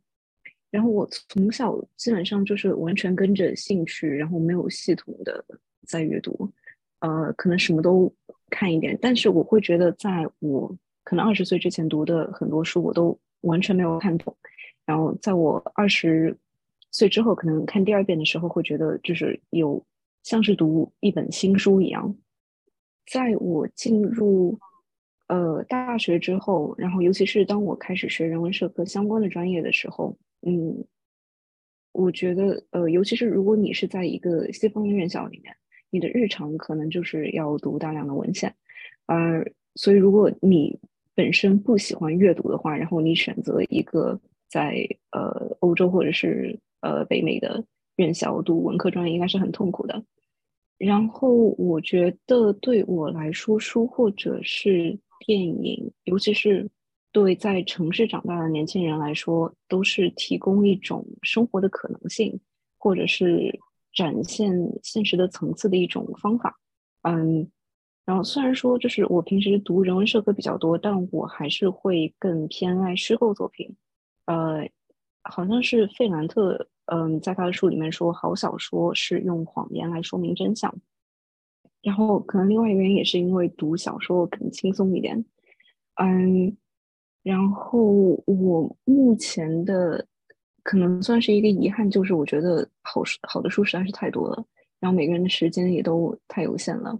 然后我从小基本上就是完全跟着兴趣，然后没有系统的在阅读，呃，可能什么都看一点。但是我会觉得，在我可能二十岁之前读的很多书，我都完全没有看懂。然后在我二十岁之后，可能看第二遍的时候，会觉得就是有像是读一本新书一样。在我进入呃大学之后，然后尤其是当我开始学人文社科相关的专业的时候。嗯，我觉得，呃，尤其是如果你是在一个西方院校里面，你的日常可能就是要读大量的文献，而所以如果你本身不喜欢阅读的话，然后你选择一个在呃欧洲或者是呃北美的院校读文科专业，应该是很痛苦的。然后我觉得对我来说，书或者是电影，尤其是对在城市长大的年轻人来说，都是提供一种生活的可能性，或者是展现现实的层次的一种方法。嗯，然后虽然说就是我平时读人文社科比较多，但我还是会更偏爱虚构作品。呃，好像是费兰特。嗯，在他的书里面说，好小说是用谎言来说明真相。然后，可能另外一个原因也是因为读小说更轻松一点。嗯，然后我目前的可能算是一个遗憾，就是我觉得好书好的书实在是太多了，然后每个人的时间也都太有限了。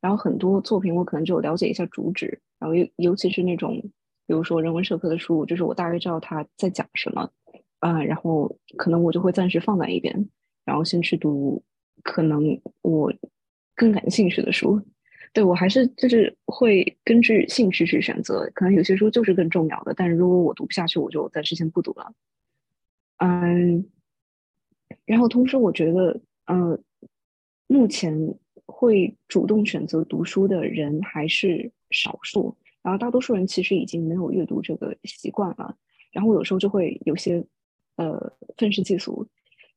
然后很多作品我可能就了解一下主旨，然后尤尤其是那种比如说人文社科的书，就是我大概知道他在讲什么。啊，然后可能我就会暂时放在一边，然后先去读可能我更感兴趣的书。对我还是就是会根据兴趣去选择，可能有些书就是更重要的，但是如果我读不下去，我就暂时先不读了。嗯，然后同时我觉得，呃，目前会主动选择读书的人还是少数，然后大多数人其实已经没有阅读这个习惯了，然后有时候就会有些。呃，愤世嫉俗，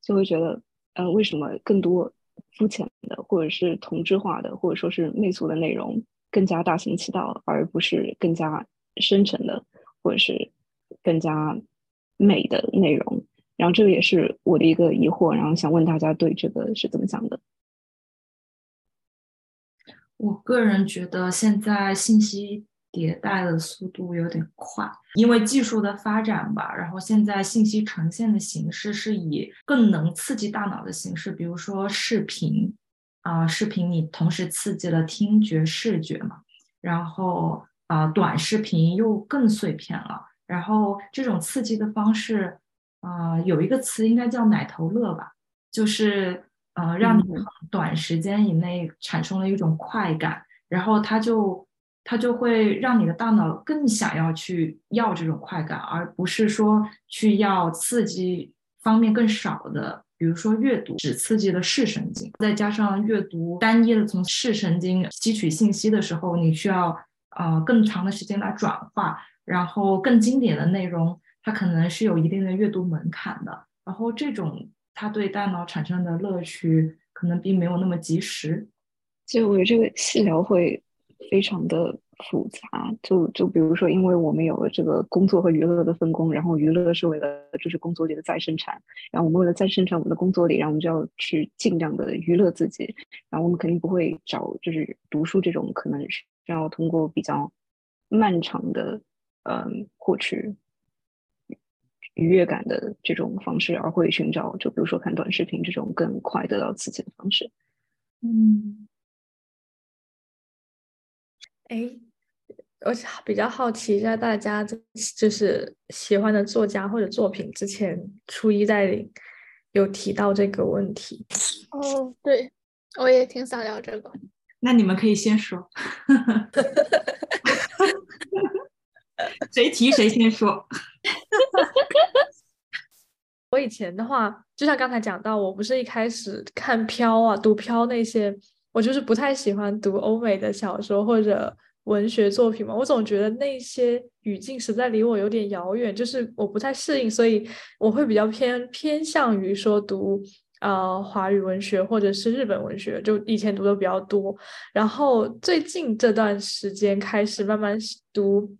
就会觉得，呃，为什么更多肤浅的，或者是同质化的，或者说是媚俗的内容更加大行其道，而不是更加深沉的，或者是更加美的内容？然后这个也是我的一个疑惑，然后想问大家对这个是怎么想的？我个人觉得现在信息。迭代的速度有点快，因为技术的发展吧。然后现在信息呈现的形式是以更能刺激大脑的形式，比如说视频啊，视频你同时刺激了听觉、视觉嘛。然后啊，短视频又更碎片了。然后这种刺激的方式啊，有一个词应该叫“奶头乐”吧，就是呃，让你短时间以内产生了一种快感，然后它就。它就会让你的大脑更想要去要这种快感，而不是说去要刺激方面更少的，比如说阅读只刺激了视神经，再加上阅读单一的从视神经吸取信息的时候，你需要呃更长的时间来转化，然后更经典的内容，它可能是有一定的阅读门槛的，然后这种它对大脑产生的乐趣可能并没有那么及时。就我觉得这个细聊会。非常的复杂，就就比如说，因为我们有了这个工作和娱乐的分工，然后娱乐是为了就是工作里的再生产，然后我们为了再生产我们的工作里，然后我们就要去尽量的娱乐自己，然后我们肯定不会找就是读书这种可能是要通过比较漫长的嗯获取愉悦感的这种方式，而会寻找就比如说看短视频这种更快得到刺激的方式，嗯。哎，我比较好奇一下，大家就是喜欢的作家或者作品，之前初一在有提到这个问题。哦，对，我也挺想聊这个。那你们可以先说，谁提谁先说。我以前的话，就像刚才讲到，我不是一开始看飘啊、读飘那些。我就是不太喜欢读欧美的小说或者文学作品嘛，我总觉得那些语境实在离我有点遥远，就是我不太适应，所以我会比较偏偏向于说读呃华语文学或者是日本文学，就以前读的比较多，然后最近这段时间开始慢慢读。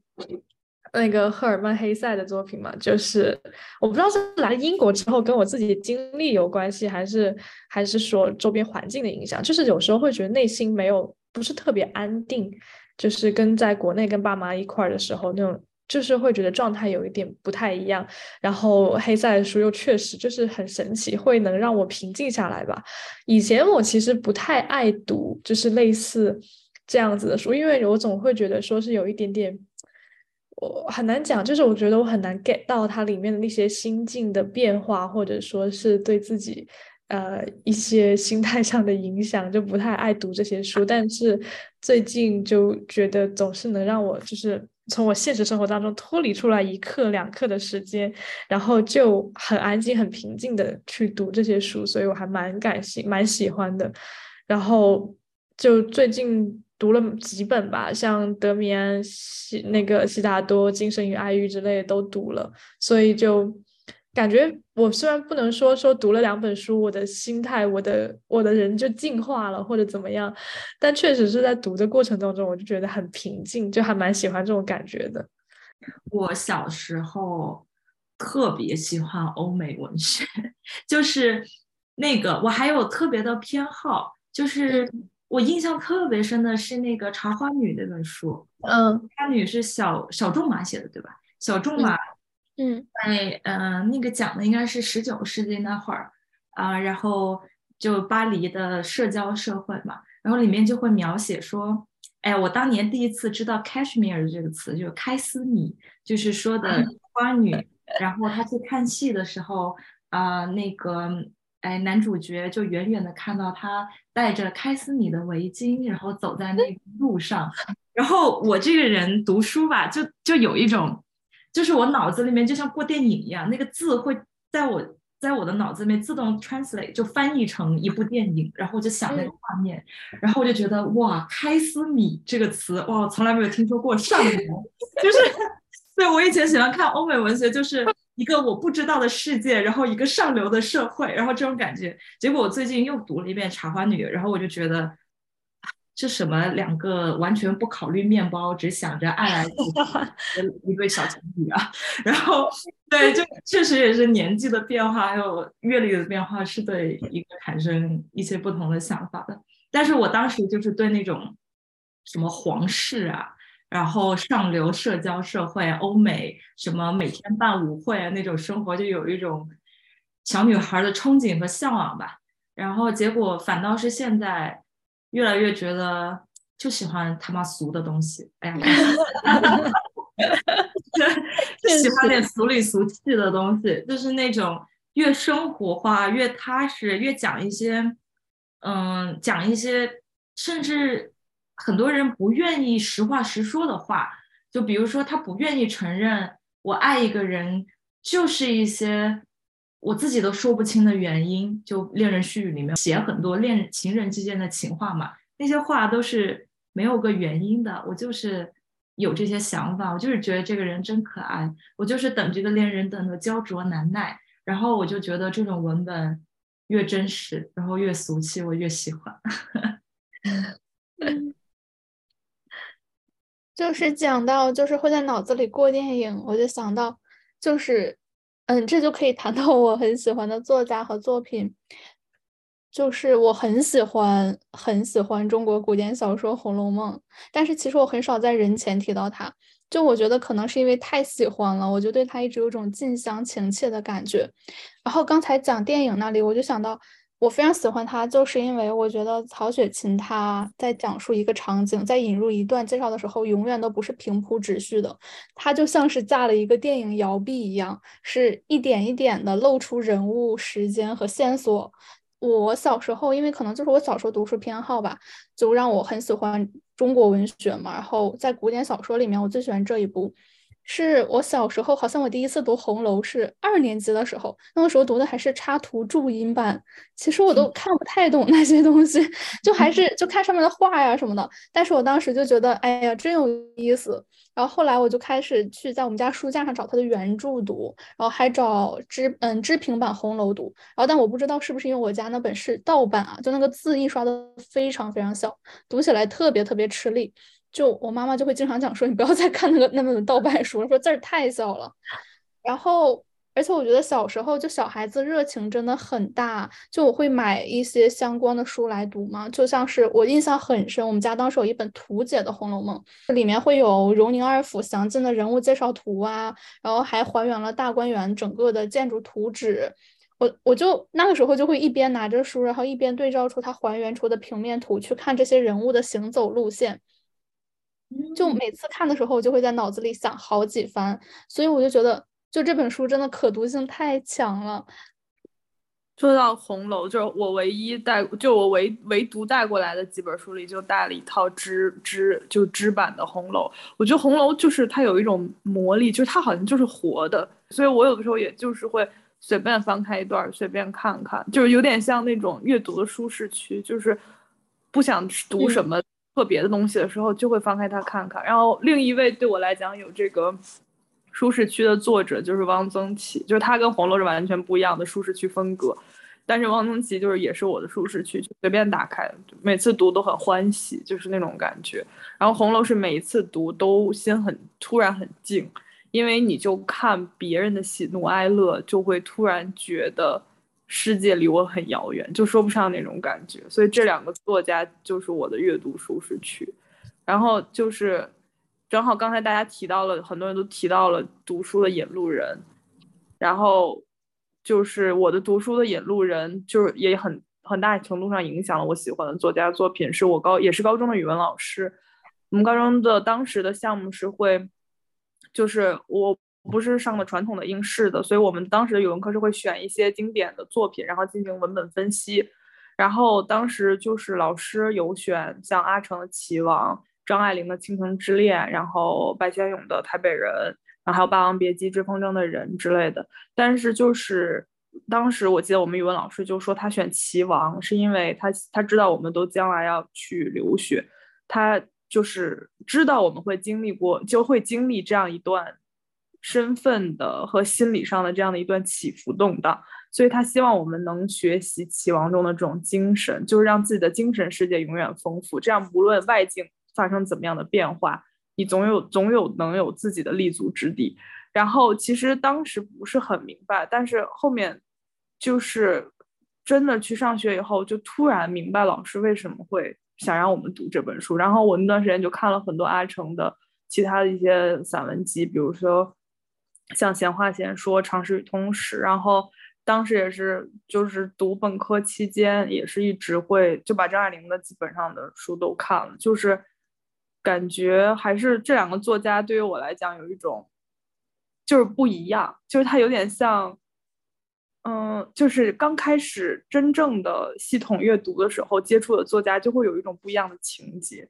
那个赫尔曼·黑塞的作品嘛，就是我不知道是来英国之后跟我自己经历有关系，还是还是说周边环境的影响，就是有时候会觉得内心没有不是特别安定，就是跟在国内跟爸妈一块儿的时候那种，就是会觉得状态有一点不太一样。然后黑塞的书又确实就是很神奇，会能让我平静下来吧。以前我其实不太爱读，就是类似这样子的书，因为我总会觉得说是有一点点。我很难讲，就是我觉得我很难 get 到它里面的那些心境的变化，或者说是对自己呃一些心态上的影响，就不太爱读这些书。但是最近就觉得总是能让我就是从我现实生活当中脱离出来一刻两刻的时间，然后就很安静、很平静的去读这些书，所以我还蛮感兴、蛮喜欢的。然后就最近读了几本吧，像德米安、西那个悉达多、精神与爱欲之类的都读了，所以就。感觉我虽然不能说说读了两本书，我的心态，我的我的人就进化了或者怎么样，但确实是在读的过程当中，我就觉得很平静，就还蛮喜欢这种感觉的。我小时候特别喜欢欧美文学，就是那个我还有特别的偏好，就是我印象特别深的是那个《茶花女》那本书。嗯，茶花女是小小仲马写的，对吧？小仲马。嗯，在嗯，那个讲的应该是十九世纪那会儿啊，然后就巴黎的社交社会嘛，然后里面就会描写说，哎，我当年第一次知道 cashmere 这个词，就是开司米，就是说的花女。然后他去看戏的时候啊，那个哎，男主角就远远的看到他戴着开司米的围巾，然后走在那个路上。然后我这个人读书吧，就就有一种。就是我脑子里面就像过电影一样，那个字会在我在我的脑子里面自动 translate 就翻译成一部电影，然后我就想那个画面，然后我就觉得哇，开司米这个词哇，从来没有听说过上流，就是 对我以前喜欢看欧美文学，就是一个我不知道的世界，然后一个上流的社会，然后这种感觉。结果我最近又读了一遍《茶花女》，然后我就觉得。是什么？两个完全不考虑面包，只想着爱来的 一对小情侣啊！然后，对，就确实也是年纪的变化，还有阅历的变化，是对一个产生一些不同的想法的。但是我当时就是对那种什么皇室啊，然后上流社交社会、欧美什么每天办舞会啊那种生活，就有一种小女孩的憧憬和向往吧。然后结果反倒是现在。越来越觉得就喜欢他妈俗的东西，哎呀，就喜欢点俗里俗气的东西，就是那种越生活化、越踏实、越讲一些，嗯，讲一些甚至很多人不愿意实话实说的话，就比如说他不愿意承认我爱一个人，就是一些。我自己都说不清的原因，就《恋人絮语》里面写很多恋情人之间的情话嘛，那些话都是没有个原因的。我就是有这些想法，我就是觉得这个人真可爱，我就是等这个恋人等的焦灼难耐。然后我就觉得这种文本越真实，然后越俗气，我越喜欢。就是讲到，就是会在脑子里过电影，我就想到，就是。嗯，这就可以谈到我很喜欢的作家和作品，就是我很喜欢很喜欢中国古典小说《红楼梦》，但是其实我很少在人前提到它，就我觉得可能是因为太喜欢了，我就对它一直有种近乡情怯的感觉。然后刚才讲电影那里，我就想到。我非常喜欢他，就是因为我觉得曹雪芹他在讲述一个场景，在引入一段介绍的时候，永远都不是平铺直叙的，他就像是架了一个电影摇臂一样，是一点一点的露出人物、时间和线索。我小时候，因为可能就是我小时候读书偏好吧，就让我很喜欢中国文学嘛。然后在古典小说里面，我最喜欢这一部。是我小时候，好像我第一次读《红楼》是二年级的时候，那个时候读的还是插图注音版，其实我都看不太懂那些东西，就还 是就看上面的画呀什么的。但是我当时就觉得，哎呀，真有意思。然后后来我就开始去在我们家书架上找它的原著读，然后还找知嗯知平版《红楼》读。然后但我不知道是不是因为我家那本是盗版啊，就那个字印刷的非常非常小，读起来特别特别吃力。就我妈妈就会经常讲说，你不要再看那个那本盗版书了，说字儿太小了。然后，而且我觉得小时候就小孩子热情真的很大，就我会买一些相关的书来读嘛。就像是我印象很深，我们家当时有一本图解的《红楼梦》，里面会有荣宁二府详尽的人物介绍图啊，然后还还原了大观园整个的建筑图纸。我我就那个时候就会一边拿着书，然后一边对照出它还原出的平面图，去看这些人物的行走路线。就每次看的时候，我就会在脑子里想好几番，所以我就觉得，就这本书真的可读性太强了。说到红楼，就是我唯一带，就我唯唯独带过来的几本书里，就带了一套纸纸就纸版的红楼。我觉得红楼就是它有一种魔力，就是它好像就是活的，所以我有的时候也就是会随便翻开一段，随便看看，就是有点像那种阅读的舒适区，就是不想读什么特别的东西的时候，就会翻开它看看。然后另一位对我来讲有这个。舒适区的作者就是汪曾祺，就是他跟红楼是完全不一样的舒适区风格，但是汪曾祺就是也是我的舒适区，随便打开，每次读都很欢喜，就是那种感觉。然后红楼是每一次读都心很突然很静，因为你就看别人的喜怒哀乐，就会突然觉得世界离我很遥远，就说不上那种感觉。所以这两个作家就是我的阅读舒适区，然后就是。正好刚才大家提到了，很多人都提到了读书的引路人，然后就是我的读书的引路人，就是也很很大程度上影响了我喜欢的作家作品，是我高也是高中的语文老师。我们高中的当时的项目是会，就是我不是上的传统的应试的，所以我们当时的语文课是会选一些经典的作品，然后进行文本分析。然后当时就是老师有选像阿城的《棋王》。张爱玲的《倾城之恋》，然后白先勇的《台北人》，然后还有《霸王别姬》《追风筝的人》之类的。但是就是当时我记得我们语文老师就说他选《齐王》，是因为他他知道我们都将来要去留学，他就是知道我们会经历过，就会经历这样一段身份的和心理上的这样的一段起伏动荡，所以他希望我们能学习《齐王》中的这种精神，就是让自己的精神世界永远丰富，这样无论外境。发生怎么样的变化，你总有总有能有自己的立足之地。然后其实当时不是很明白，但是后面就是真的去上学以后，就突然明白老师为什么会想让我们读这本书。然后我那段时间就看了很多阿城的其他的一些散文集，比如说像《闲话闲说》《常识与通史》。然后当时也是就是读本科期间，也是一直会就把张爱玲的基本上的书都看了，就是。感觉还是这两个作家对于我来讲有一种，就是不一样，就是他有点像，嗯，就是刚开始真正的系统阅读的时候接触的作家就会有一种不一样的情节，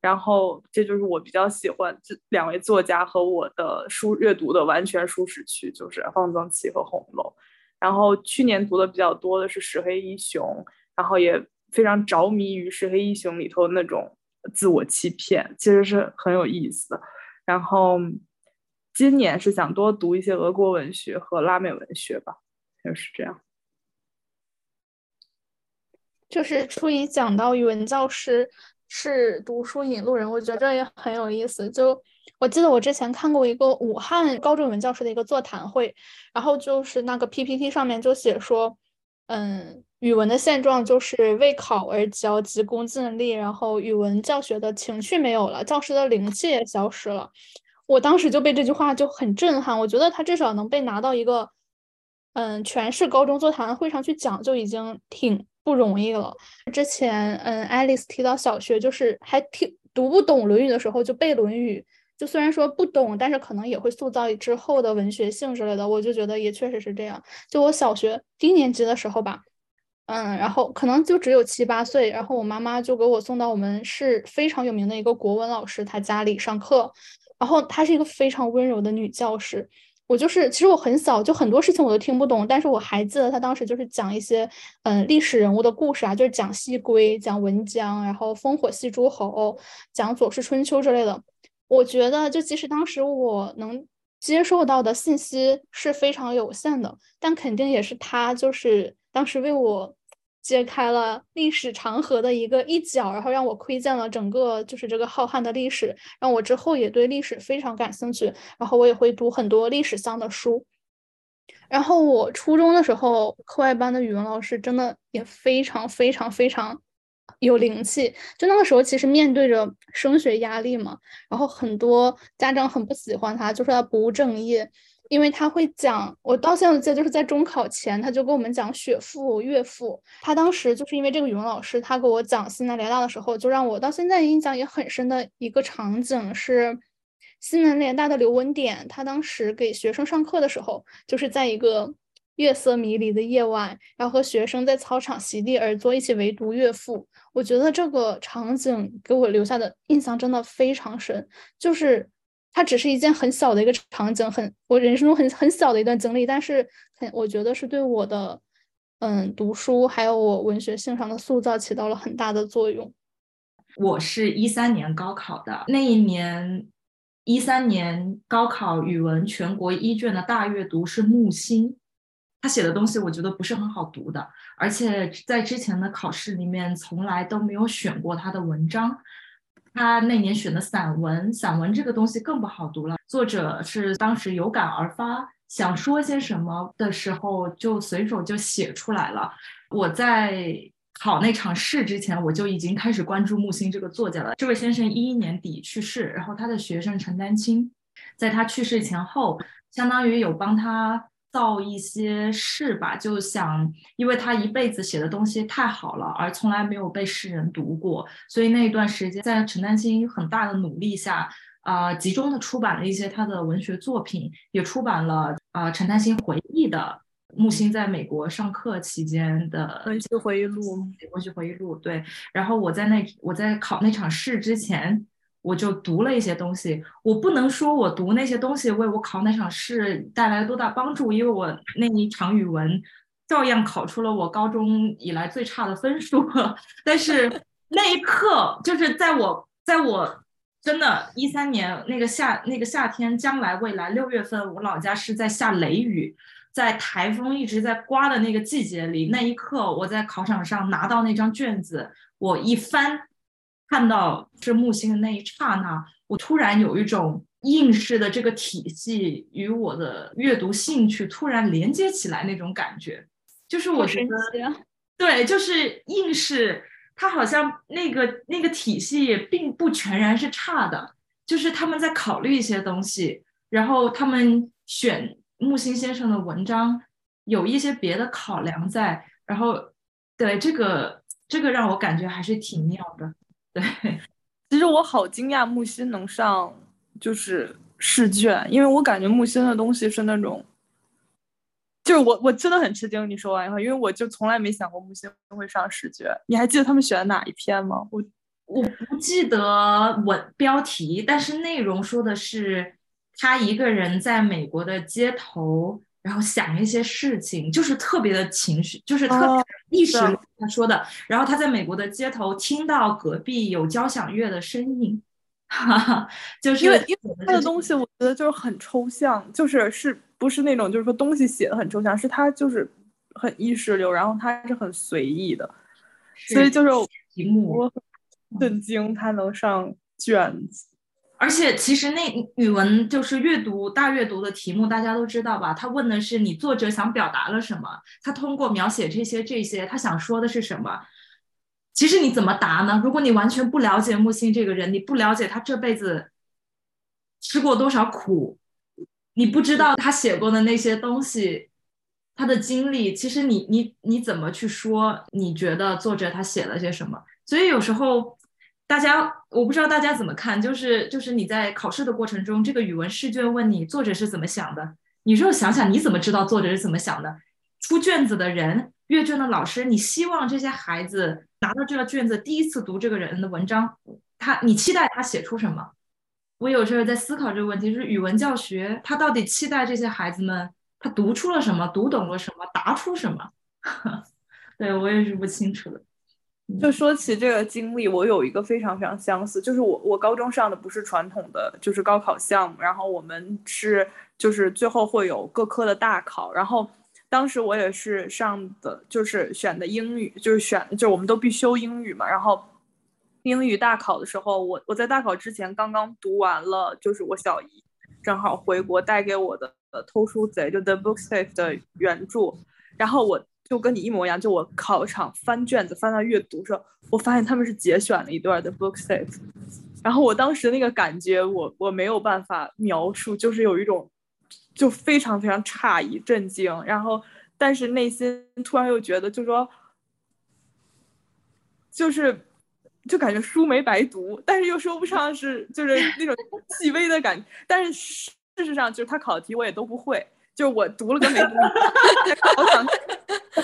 然后这就是我比较喜欢这两位作家和我的书阅读的完全舒适区，就是放纵期和红楼。然后去年读的比较多的是石黑一雄，然后也非常着迷于石黑一雄里头那种。自我欺骗其实是很有意思的。然后今年是想多读一些俄国文学和拉美文学吧，就是这样。就是初一讲到语文教师是读书引路人，我觉得这也很有意思。就我记得我之前看过一个武汉高中语文教师的一个座谈会，然后就是那个 PPT 上面就写说，嗯。语文的现状就是为考而教，急功近利，然后语文教学的情趣没有了，教师的灵气也消失了。我当时就被这句话就很震撼，我觉得他至少能被拿到一个，嗯，全市高中座谈会上去讲，就已经挺不容易了。之前，嗯，Alice 提到小学就是还听读不懂《论语》的时候就背《论语》。就虽然说不懂，但是可能也会塑造之后的文学性之类的。我就觉得也确实是这样。就我小学低年级的时候吧。嗯，然后可能就只有七八岁，然后我妈妈就给我送到我们市非常有名的一个国文老师他家里上课，然后她是一个非常温柔的女教师。我就是，其实我很小，就很多事情我都听不懂，但是我还记得他当时就是讲一些嗯历史人物的故事啊，就是讲西归、讲文姜，然后烽火戏诸侯，讲左氏春秋之类的。我觉得，就即使当时我能接受到的信息是非常有限的，但肯定也是他就是。当时为我揭开了历史长河的一个一角，然后让我窥见了整个就是这个浩瀚的历史，让我之后也对历史非常感兴趣。然后我也会读很多历史上的书。然后我初中的时候，课外班的语文老师真的也非常非常非常有灵气。就那个时候，其实面对着升学压力嘛，然后很多家长很不喜欢他，就说他不务正业。因为他会讲，我到现在记得就是在中考前，他就跟我们讲雪父岳父。他当时就是因为这个语文老师，他给我讲西南联大的时候，就让我到现在印象也很深的一个场景是，西南联大的刘文典，他当时给学生上课的时候，就是在一个月色迷离的夜晚，然后和学生在操场席地而坐，一起围读乐赋。我觉得这个场景给我留下的印象真的非常深，就是它只是一件很小的一个场景，很我人生中很很小的一段经历，但是很我觉得是对我的嗯读书还有我文学性上的塑造起到了很大的作用。我是一三年高考的那一年。一三年高考语文全国一卷的大阅读是木心，他写的东西我觉得不是很好读的，而且在之前的考试里面从来都没有选过他的文章。他那年选的散文，散文这个东西更不好读了。作者是当时有感而发，想说些什么的时候就随手就写出来了。我在。考那场试之前，我就已经开始关注木心这个作家了。这位先生一一年底去世，然后他的学生陈丹青，在他去世前后，相当于有帮他造一些事吧，就想，因为他一辈子写的东西太好了，而从来没有被世人读过，所以那一段时间，在陈丹青很大的努力下，啊，集中的出版了一些他的文学作品，也出版了啊陈丹青回忆的。木心在美国上课期间的文学回忆录，文学回忆录，对。然后我在那我在考那场试之前，我就读了一些东西。我不能说我读那些东西为我考那场试带来了多大帮助，因为我那一场语文照样考出了我高中以来最差的分数。但是那一刻，就是在我在我真的，一三年那个夏那个夏天，将来未来六月份，我老家是在下雷雨。在台风一直在刮的那个季节里，那一刻我在考场上拿到那张卷子，我一翻，看到是木星的那一刹那，我突然有一种应试的这个体系与我的阅读兴趣突然连接起来那种感觉，就是我觉得，对，就是应试，它好像那个那个体系并不全然是差的，就是他们在考虑一些东西，然后他们选。木星先生的文章有一些别的考量在，然后对这个这个让我感觉还是挺妙的。对，其实我好惊讶木心能上就是试卷，因为我感觉木心的东西是那种，就是我我真的很吃惊。你说完以后，因为我就从来没想过木心会上试卷。你还记得他们选的哪一篇吗？我我不记得文标题，但是内容说的是。他一个人在美国的街头，然后想一些事情，就是特别的情绪，就是特别意识。他说的，然后他在美国的街头听到隔壁有交响乐的声音，哈哈，就是因为因为他的东西，我觉得就是很抽象，就是是不是那种就是说东西写的很抽象，是他就是很意识流，然后他是很随意的，所以就是题目我很震惊他能上卷子。而且其实那语文就是阅读大阅读的题目，大家都知道吧？他问的是你作者想表达了什么？他通过描写这些这些，他想说的是什么？其实你怎么答呢？如果你完全不了解木心这个人，你不了解他这辈子吃过多少苦，你不知道他写过的那些东西，他的经历，其实你你你怎么去说？你觉得作者他写了些什么？所以有时候。大家，我不知道大家怎么看，就是就是你在考试的过程中，这个语文试卷问你作者是怎么想的，你就想想你怎么知道作者是怎么想的？出卷子的人，阅卷的老师，你希望这些孩子拿到这个卷子，第一次读这个人的文章，他你期待他写出什么？我有时候在思考这个问题，就是语文教学，他到底期待这些孩子们他读出了什么，读懂了什么，答出什么？对我也是不清楚的。就说起这个经历，我有一个非常非常相似，就是我我高中上的不是传统的，就是高考项目，然后我们是就是最后会有各科的大考，然后当时我也是上的就是选的英语，就是选就我们都必修英语嘛，然后英语大考的时候，我我在大考之前刚刚读完了，就是我小姨正好回国带给我的偷书贼就 The Book Safe 的原著，然后我。就跟你一模一样，就我考场翻卷子翻到阅读时候，我发现他们是节选了一段的 book set，然后我当时那个感觉，我我没有办法描述，就是有一种就非常非常诧异、震惊，然后但是内心突然又觉得，就说就是就感觉书没白读，但是又说不上是就是那种细微的感，但是事实上就是他考的题我也都不会。就是我读了跟没读，我 想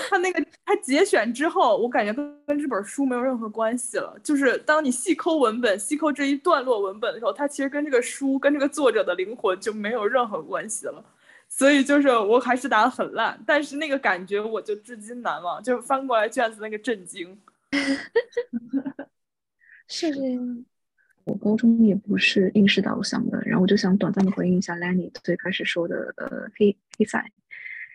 他那个他节选之后，我感觉跟跟这本书没有任何关系了。就是当你细抠文本、细抠这一段落文本的时候，它其实跟这个书、跟这个作者的灵魂就没有任何关系了。所以就是我还是答的很烂，但是那个感觉我就至今难忘，就是翻过来卷子那个震惊。是这样。我高中也不是应试导向的，然后我就想短暂的回应一下 Lenny 最开始说的呃黑黑塞，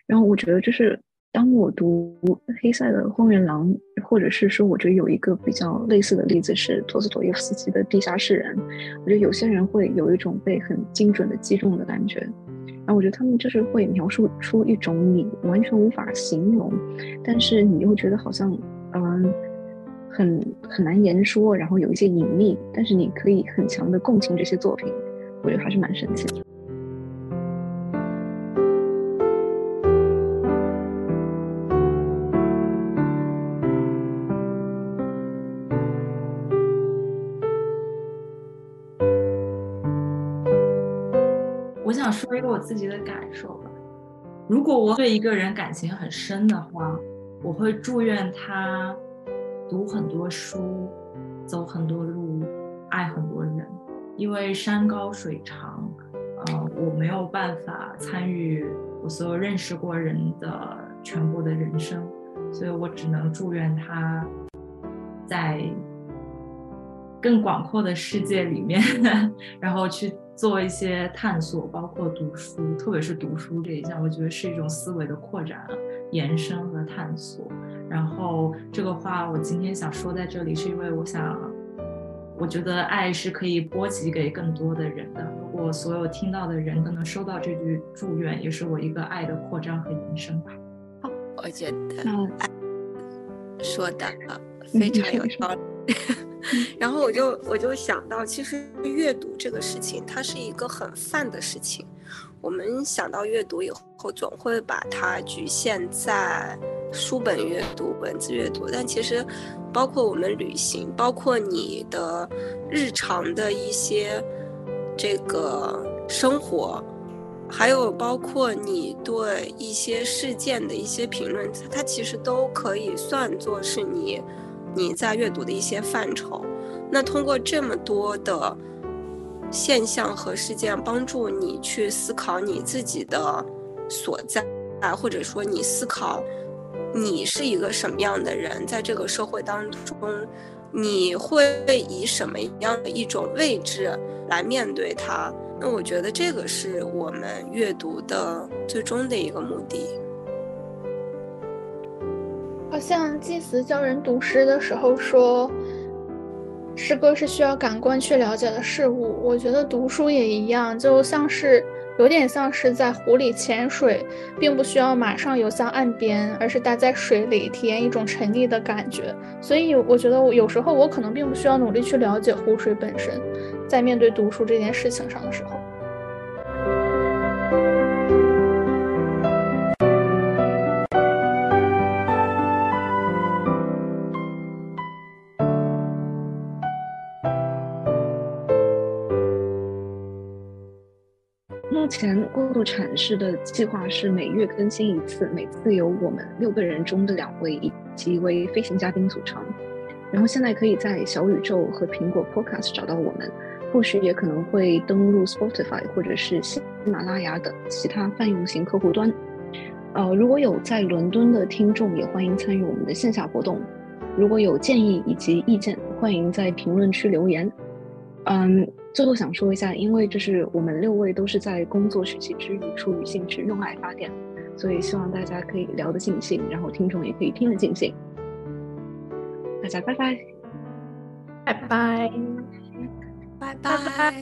然后我觉得就是当我读黑塞的《荒原狼》，或者是说我觉得有一个比较类似的例子是托斯妥耶夫斯基的《地下室人》，我觉得有些人会有一种被很精准的击中的感觉，然后我觉得他们就是会描述出一种你完全无法形容，但是你又觉得好像嗯。很很难言说，然后有一些隐秘，但是你可以很强的共情这些作品，我觉得还是蛮神奇的。我想说一个我自己的感受吧，如果我对一个人感情很深的话，我会祝愿他。读很多书，走很多路，爱很多人，因为山高水长，呃，我没有办法参与我所有认识过人的全部的人生，所以我只能祝愿他在更广阔的世界里面，然后去做一些探索，包括读书，特别是读书这一项，我觉得是一种思维的扩展、延伸和探索。然后这个话我今天想说在这里，是因为我想，我觉得爱是可以波及给更多的人的。如果所有听到的人都能收到这句祝愿，也是我一个爱的扩张和延伸吧。好，我觉得说的非常有道理。然后我就我就想到，其实阅读这个事情，它是一个很泛的事情。我们想到阅读以后，总会把它局限在书本阅读、文字阅读。但其实，包括我们旅行，包括你的日常的一些这个生活，还有包括你对一些事件的一些评论，它其实都可以算作是你你在阅读的一些范畴。那通过这么多的。现象和事件帮助你去思考你自己的所在啊，或者说你思考你是一个什么样的人，在这个社会当中，你会以什么样的一种位置来面对它？那我觉得这个是我们阅读的最终的一个目的。好像祭司教人读诗的时候说。诗歌是需要感官去了解的事物，我觉得读书也一样，就像是有点像是在湖里潜水，并不需要马上游向岸边，而是待在水里体验一种沉溺的感觉。所以我觉得我有时候我可能并不需要努力去了解湖水本身，在面对读书这件事情上的时候。前过度阐释的计划是每月更新一次，每次由我们六个人中的两位以及一位飞行嘉宾组成。然后现在可以在小宇宙和苹果 Podcast 找到我们，或许也可能会登录 Spotify 或者是喜马拉雅等其他泛用型客户端。呃，如果有在伦敦的听众，也欢迎参与我们的线下活动。如果有建议以及意见，欢迎在评论区留言。嗯。最后想说一下，因为就是我们六位都是在工作学习之余出于兴趣用爱发电，所以希望大家可以聊得尽兴，然后听众也可以听得尽兴。大家拜拜，拜拜，拜拜。